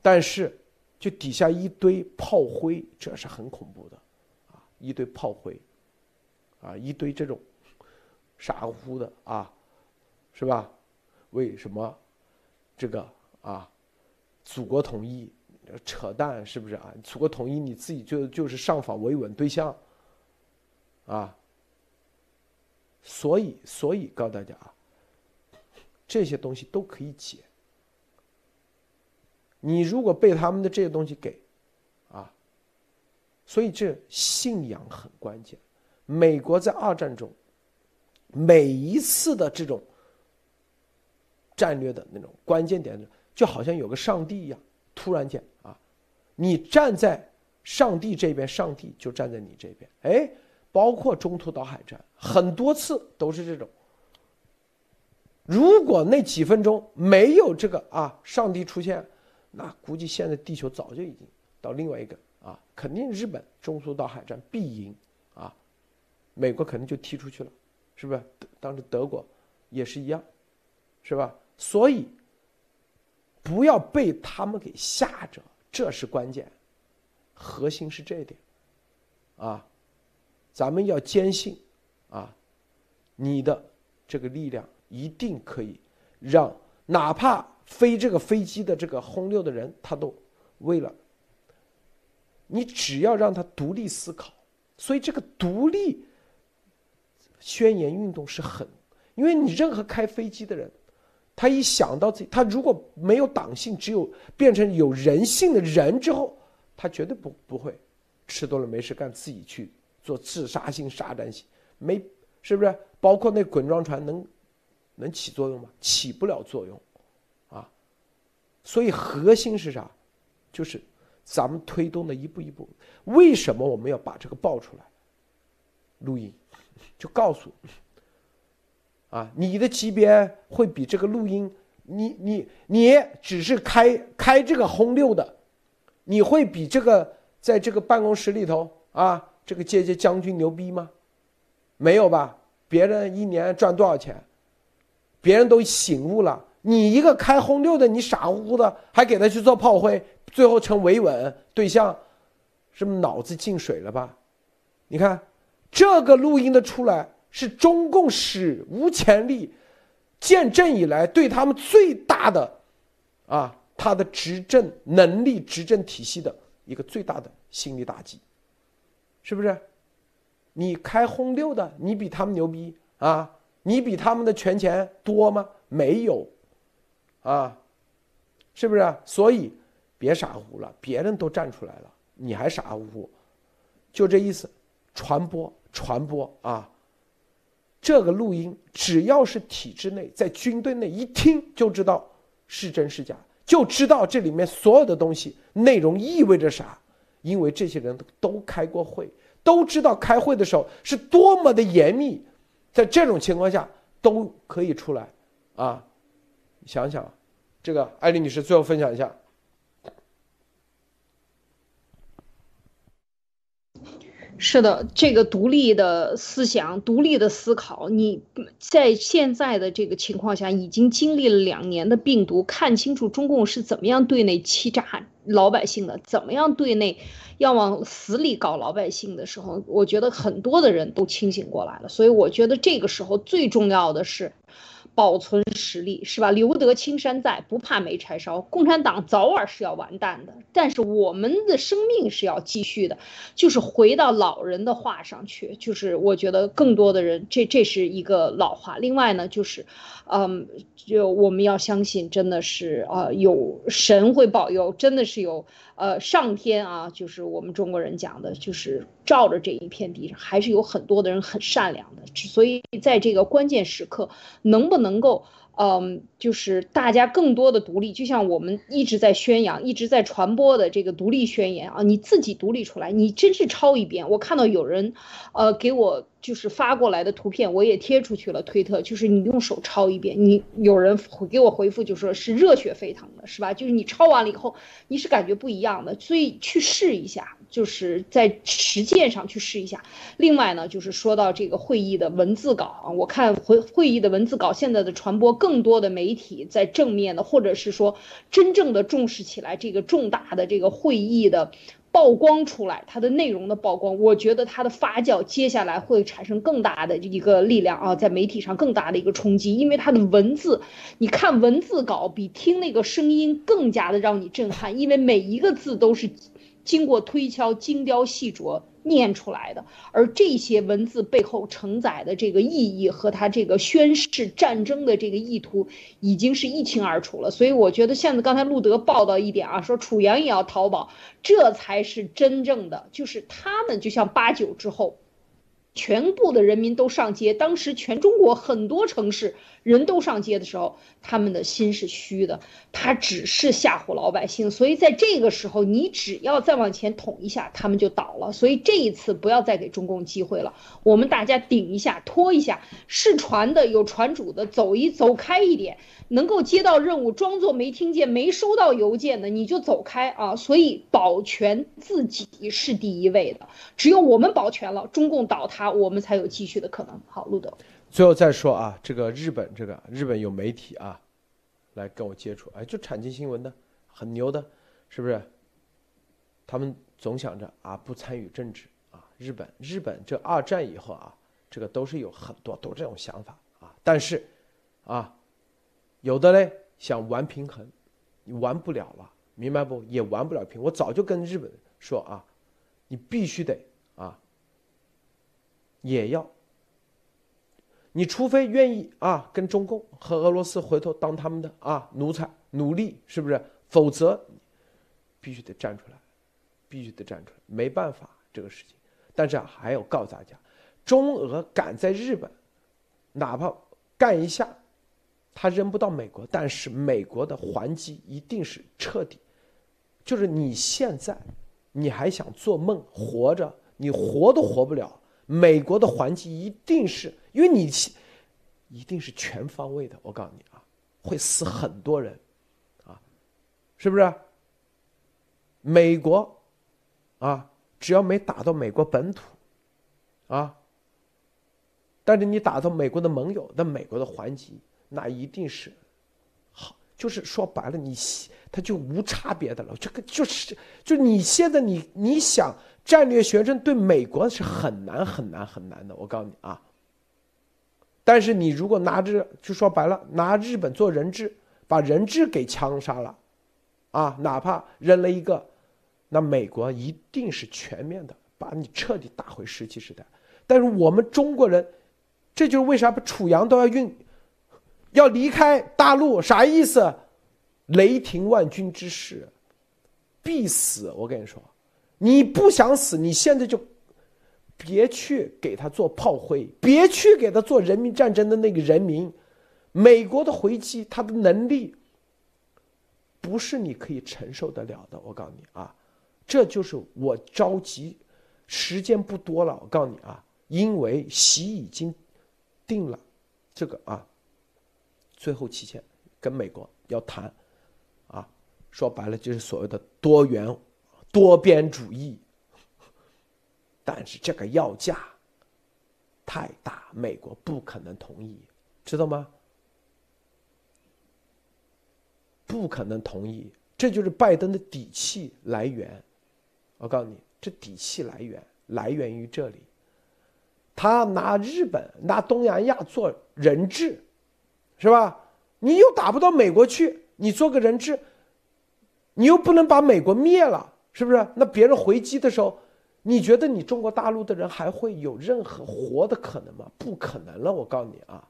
但是就底下一堆炮灰，这是很恐怖的，啊！一堆炮灰，啊！一堆这种傻乎乎的啊，是吧？为什么这个啊？祖国统一扯淡是不是啊？祖国统一你自己就就是上访维稳对象，啊！所以，所以告诉大家啊，这些东西都可以解。你如果被他们的这些东西给，啊，所以这信仰很关键。美国在二战中，每一次的这种战略的那种关键点，就好像有个上帝一样，突然间，你站在上帝这边，上帝就站在你这边，哎。包括中途岛海战，很多次都是这种。如果那几分钟没有这个啊，上帝出现，那估计现在地球早就已经到另外一个啊，肯定日本中途岛海战必赢啊，美国肯定就踢出去了，是不是？当时德国也是一样，是吧？所以不要被他们给吓着，这是关键，核心是这一点，啊。咱们要坚信，啊，你的这个力量一定可以让哪怕飞这个飞机的这个轰六的人，他都为了你，只要让他独立思考。所以这个独立宣言运动是很，因为你任何开飞机的人，他一想到自己，他如果没有党性，只有变成有人性的人之后，他绝对不不会吃多了没事干，自己去。做自杀性、杀战性，没是不是？包括那滚装船能能起作用吗？起不了作用，啊！所以核心是啥？就是咱们推动的一步一步。为什么我们要把这个爆出来？录音就告诉啊，你的级别会比这个录音，你你你只是开开这个轰六的，你会比这个在这个办公室里头啊。这个阶级将军牛逼吗？没有吧？别人一年赚多少钱？别人都醒悟了，你一个开轰六的，你傻乎乎的，还给他去做炮灰，最后成维稳对象，是不是脑子进水了吧？你看，这个录音的出来，是中共史无前例、建政以来对他们最大的，啊，他的执政能力、执政体系的一个最大的心理打击。是不是？你开轰六的，你比他们牛逼啊？你比他们的权钱多吗？没有，啊，是不是？所以别傻乎了，别人都站出来了，你还傻乎乎，就这意思。传播传播啊！这个录音只要是体制内，在军队内一听就知道是真是假，就知道这里面所有的东西内容意味着啥。因为这些人都开过会，都知道开会的时候是多么的严密，在这种情况下都可以出来，啊，想想，这个艾丽女士最后分享一下。是的，这个独立的思想、独立的思考，你在现在的这个情况下，已经经历了两年的病毒，看清楚中共是怎么样对内欺诈。老百姓的，怎么样对内要往死里搞老百姓的时候，我觉得很多的人都清醒过来了。所以我觉得这个时候最重要的是。保存实力是吧？留得青山在，不怕没柴烧。共产党早晚是要完蛋的，但是我们的生命是要继续的。就是回到老人的话上去，就是我觉得更多的人，这这是一个老话。另外呢，就是，嗯，就我们要相信，真的是啊，有神会保佑，真的是有。呃，上天啊，就是我们中国人讲的，就是照着这一片地上，还是有很多的人很善良的。所以在这个关键时刻，能不能够？嗯，就是大家更多的独立，就像我们一直在宣扬、一直在传播的这个独立宣言啊，你自己独立出来，你真是抄一遍。我看到有人，呃，给我就是发过来的图片，我也贴出去了推特，就是你用手抄一遍，你有人给我回复就说是热血沸腾的，是吧？就是你抄完了以后，你是感觉不一样的，所以去试一下。就是在实践上去试一下。另外呢，就是说到这个会议的文字稿啊，我看会会议的文字稿现在的传播，更多的媒体在正面的，或者是说真正的重视起来这个重大的这个会议的曝光出来，它的内容的曝光，我觉得它的发酵接下来会产生更大的一个力量啊，在媒体上更大的一个冲击，因为它的文字，你看文字稿比听那个声音更加的让你震撼，因为每一个字都是。经过推敲、精雕细琢念出来的，而这些文字背后承载的这个意义和他这个宣誓战争的这个意图，已经是一清二楚了。所以我觉得，现在刚才路德报道一点啊，说楚阳也要逃跑，这才是真正的，就是他们就像八九之后。全部的人民都上街，当时全中国很多城市人都上街的时候，他们的心是虚的，他只是吓唬老百姓。所以在这个时候，你只要再往前捅一下，他们就倒了。所以这一次不要再给中共机会了，我们大家顶一下，拖一下，是船的有船主的，走一走开一点。能够接到任务，装作没听见、没收到邮件的，你就走开啊！所以保全自己是第一位的，只有我们保全了，中共倒塌，我们才有继续的可能。好，路德，最后再说啊，这个日本，这个日本有媒体啊，来跟我接触，哎，就产经新闻的，很牛的，是不是？他们总想着啊，不参与政治啊。日本，日本这二战以后啊，这个都是有很多都这种想法啊，但是啊。有的嘞想玩平衡，你玩不了了，明白不？也玩不了平。我早就跟日本说啊，你必须得啊，也要。你除非愿意啊，跟中共和俄罗斯回头当他们的啊奴才奴隶，是不是？否则必须得站出来，必须得站出来，没办法这个事情。但是啊还要告诉大家，中俄敢在日本，哪怕干一下。他扔不到美国，但是美国的还击一定是彻底。就是你现在，你还想做梦活着，你活都活不了。美国的还击一定是因为你，一定是全方位的。我告诉你啊，会死很多人，啊，是不是？美国，啊，只要没打到美国本土，啊，但是你打到美国的盟友，那美国的还击。那一定是好，就是说白了，你他就无差别的了。这个就是，就你现在你你想战略学生对美国是很难很难很难的。我告诉你啊，但是你如果拿着，就说白了，拿日本做人质，把人质给枪杀了，啊，哪怕扔了一个，那美国一定是全面的把你彻底打回石器时代。但是我们中国人，这就是为啥把楚阳都要运。要离开大陆啥意思？雷霆万钧之势，必死！我跟你说，你不想死，你现在就别去给他做炮灰，别去给他做人民战争的那个人民。美国的回击，他的能力不是你可以承受得了的。我告诉你啊，这就是我着急，时间不多了。我告诉你啊，因为习已经定了这个啊。最后期限跟美国要谈，啊，说白了就是所谓的多元、多边主义，但是这个要价太大，美国不可能同意，知道吗？不可能同意，这就是拜登的底气来源。我告诉你，这底气来源来源于这里。他拿日本、拿东南亚做人质，是吧？你又打不到美国去，你做个人质，你又不能把美国灭了，是不是？那别人回击的时候，你觉得你中国大陆的人还会有任何活的可能吗？不可能了，我告诉你啊。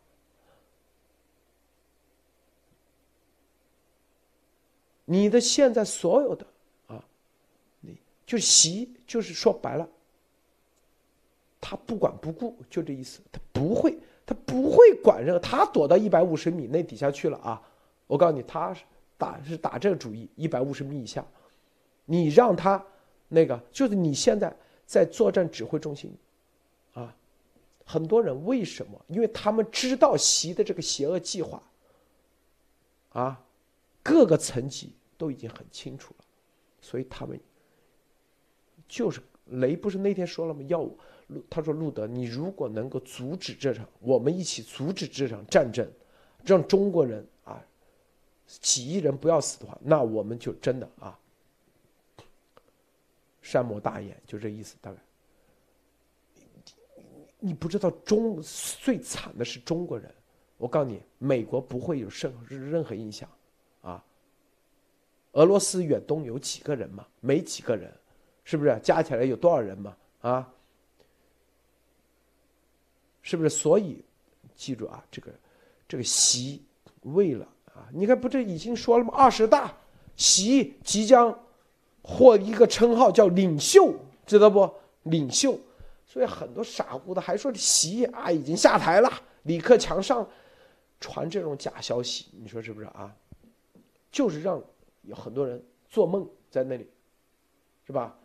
你的现在所有的啊，你就习，就是说白了。他不管不顾，就这意思。他不会，他不会管任何。他躲到一百五十米那底下去了啊！我告诉你，他是打是打这个主意，一百五十米以下，你让他那个，就是你现在在作战指挥中心，啊，很多人为什么？因为他们知道习的这个邪恶计划，啊，各个层级都已经很清楚了，所以他们就是雷不是那天说了吗？要。他说：“路德，你如果能够阻止这场，我们一起阻止这场战争，让中国人啊几亿人不要死的话，那我们就真的啊山姆大眼，就这意思。大概你不知道中最惨的是中国人，我告诉你，美国不会有任任何影响啊。俄罗斯远东有几个人嘛？没几个人，是不是？加起来有多少人嘛？啊？”是不是？所以，记住啊，这个，这个习为了啊，你看不这已经说了吗？二十大，习即将获一个称号叫领袖，知道不？领袖。所以很多傻乎的还说习啊已经下台了，李克强上，传这种假消息，你说是不是啊？就是让有很多人做梦在那里，是吧？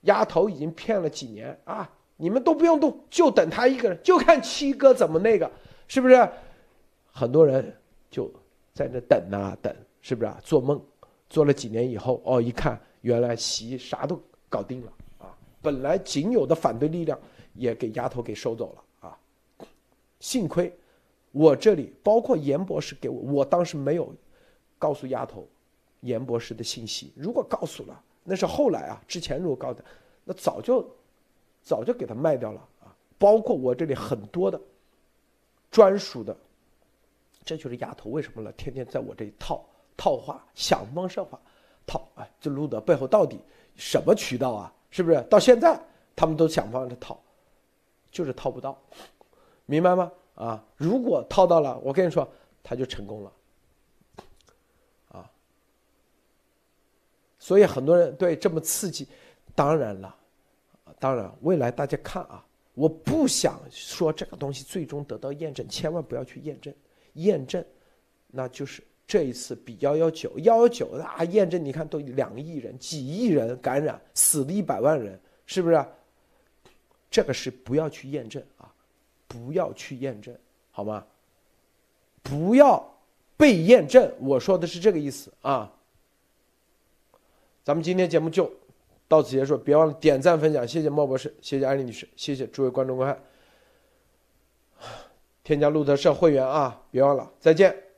丫头已经骗了几年啊。你们都不用动，就等他一个人，就看七哥怎么那个，是不是？很多人就在那等啊等，是不是啊？做梦，做了几年以后，哦，一看原来习啥都搞定了啊！本来仅有的反对力量也给丫头给收走了啊！幸亏我这里包括严博士给我，我当时没有告诉丫头严博士的信息。如果告诉了，那是后来啊，之前如果告的，那早就。早就给他卖掉了啊！包括我这里很多的专属的，这就是丫头为什么了？天天在我这里套套话，想方设法套。哎，这路德背后到底什么渠道啊？是不是？到现在他们都想方设法套，就是套不到，明白吗？啊！如果套到了，我跟你说，他就成功了啊！所以很多人对这么刺激，当然了。当然，未来大家看啊，我不想说这个东西最终得到验证，千万不要去验证。验证，那就是这一次比幺幺九幺幺九啊，验证你看都两亿人、几亿人感染，死了一百万人，是不是？这个是不要去验证啊，不要去验证，好吗？不要被验证，我说的是这个意思啊。咱们今天节目就。到此结束，别忘了点赞分享，谢谢莫博士，谢谢艾丽女士，谢谢诸位观众观看，添加路德社会员啊，别忘了，再见。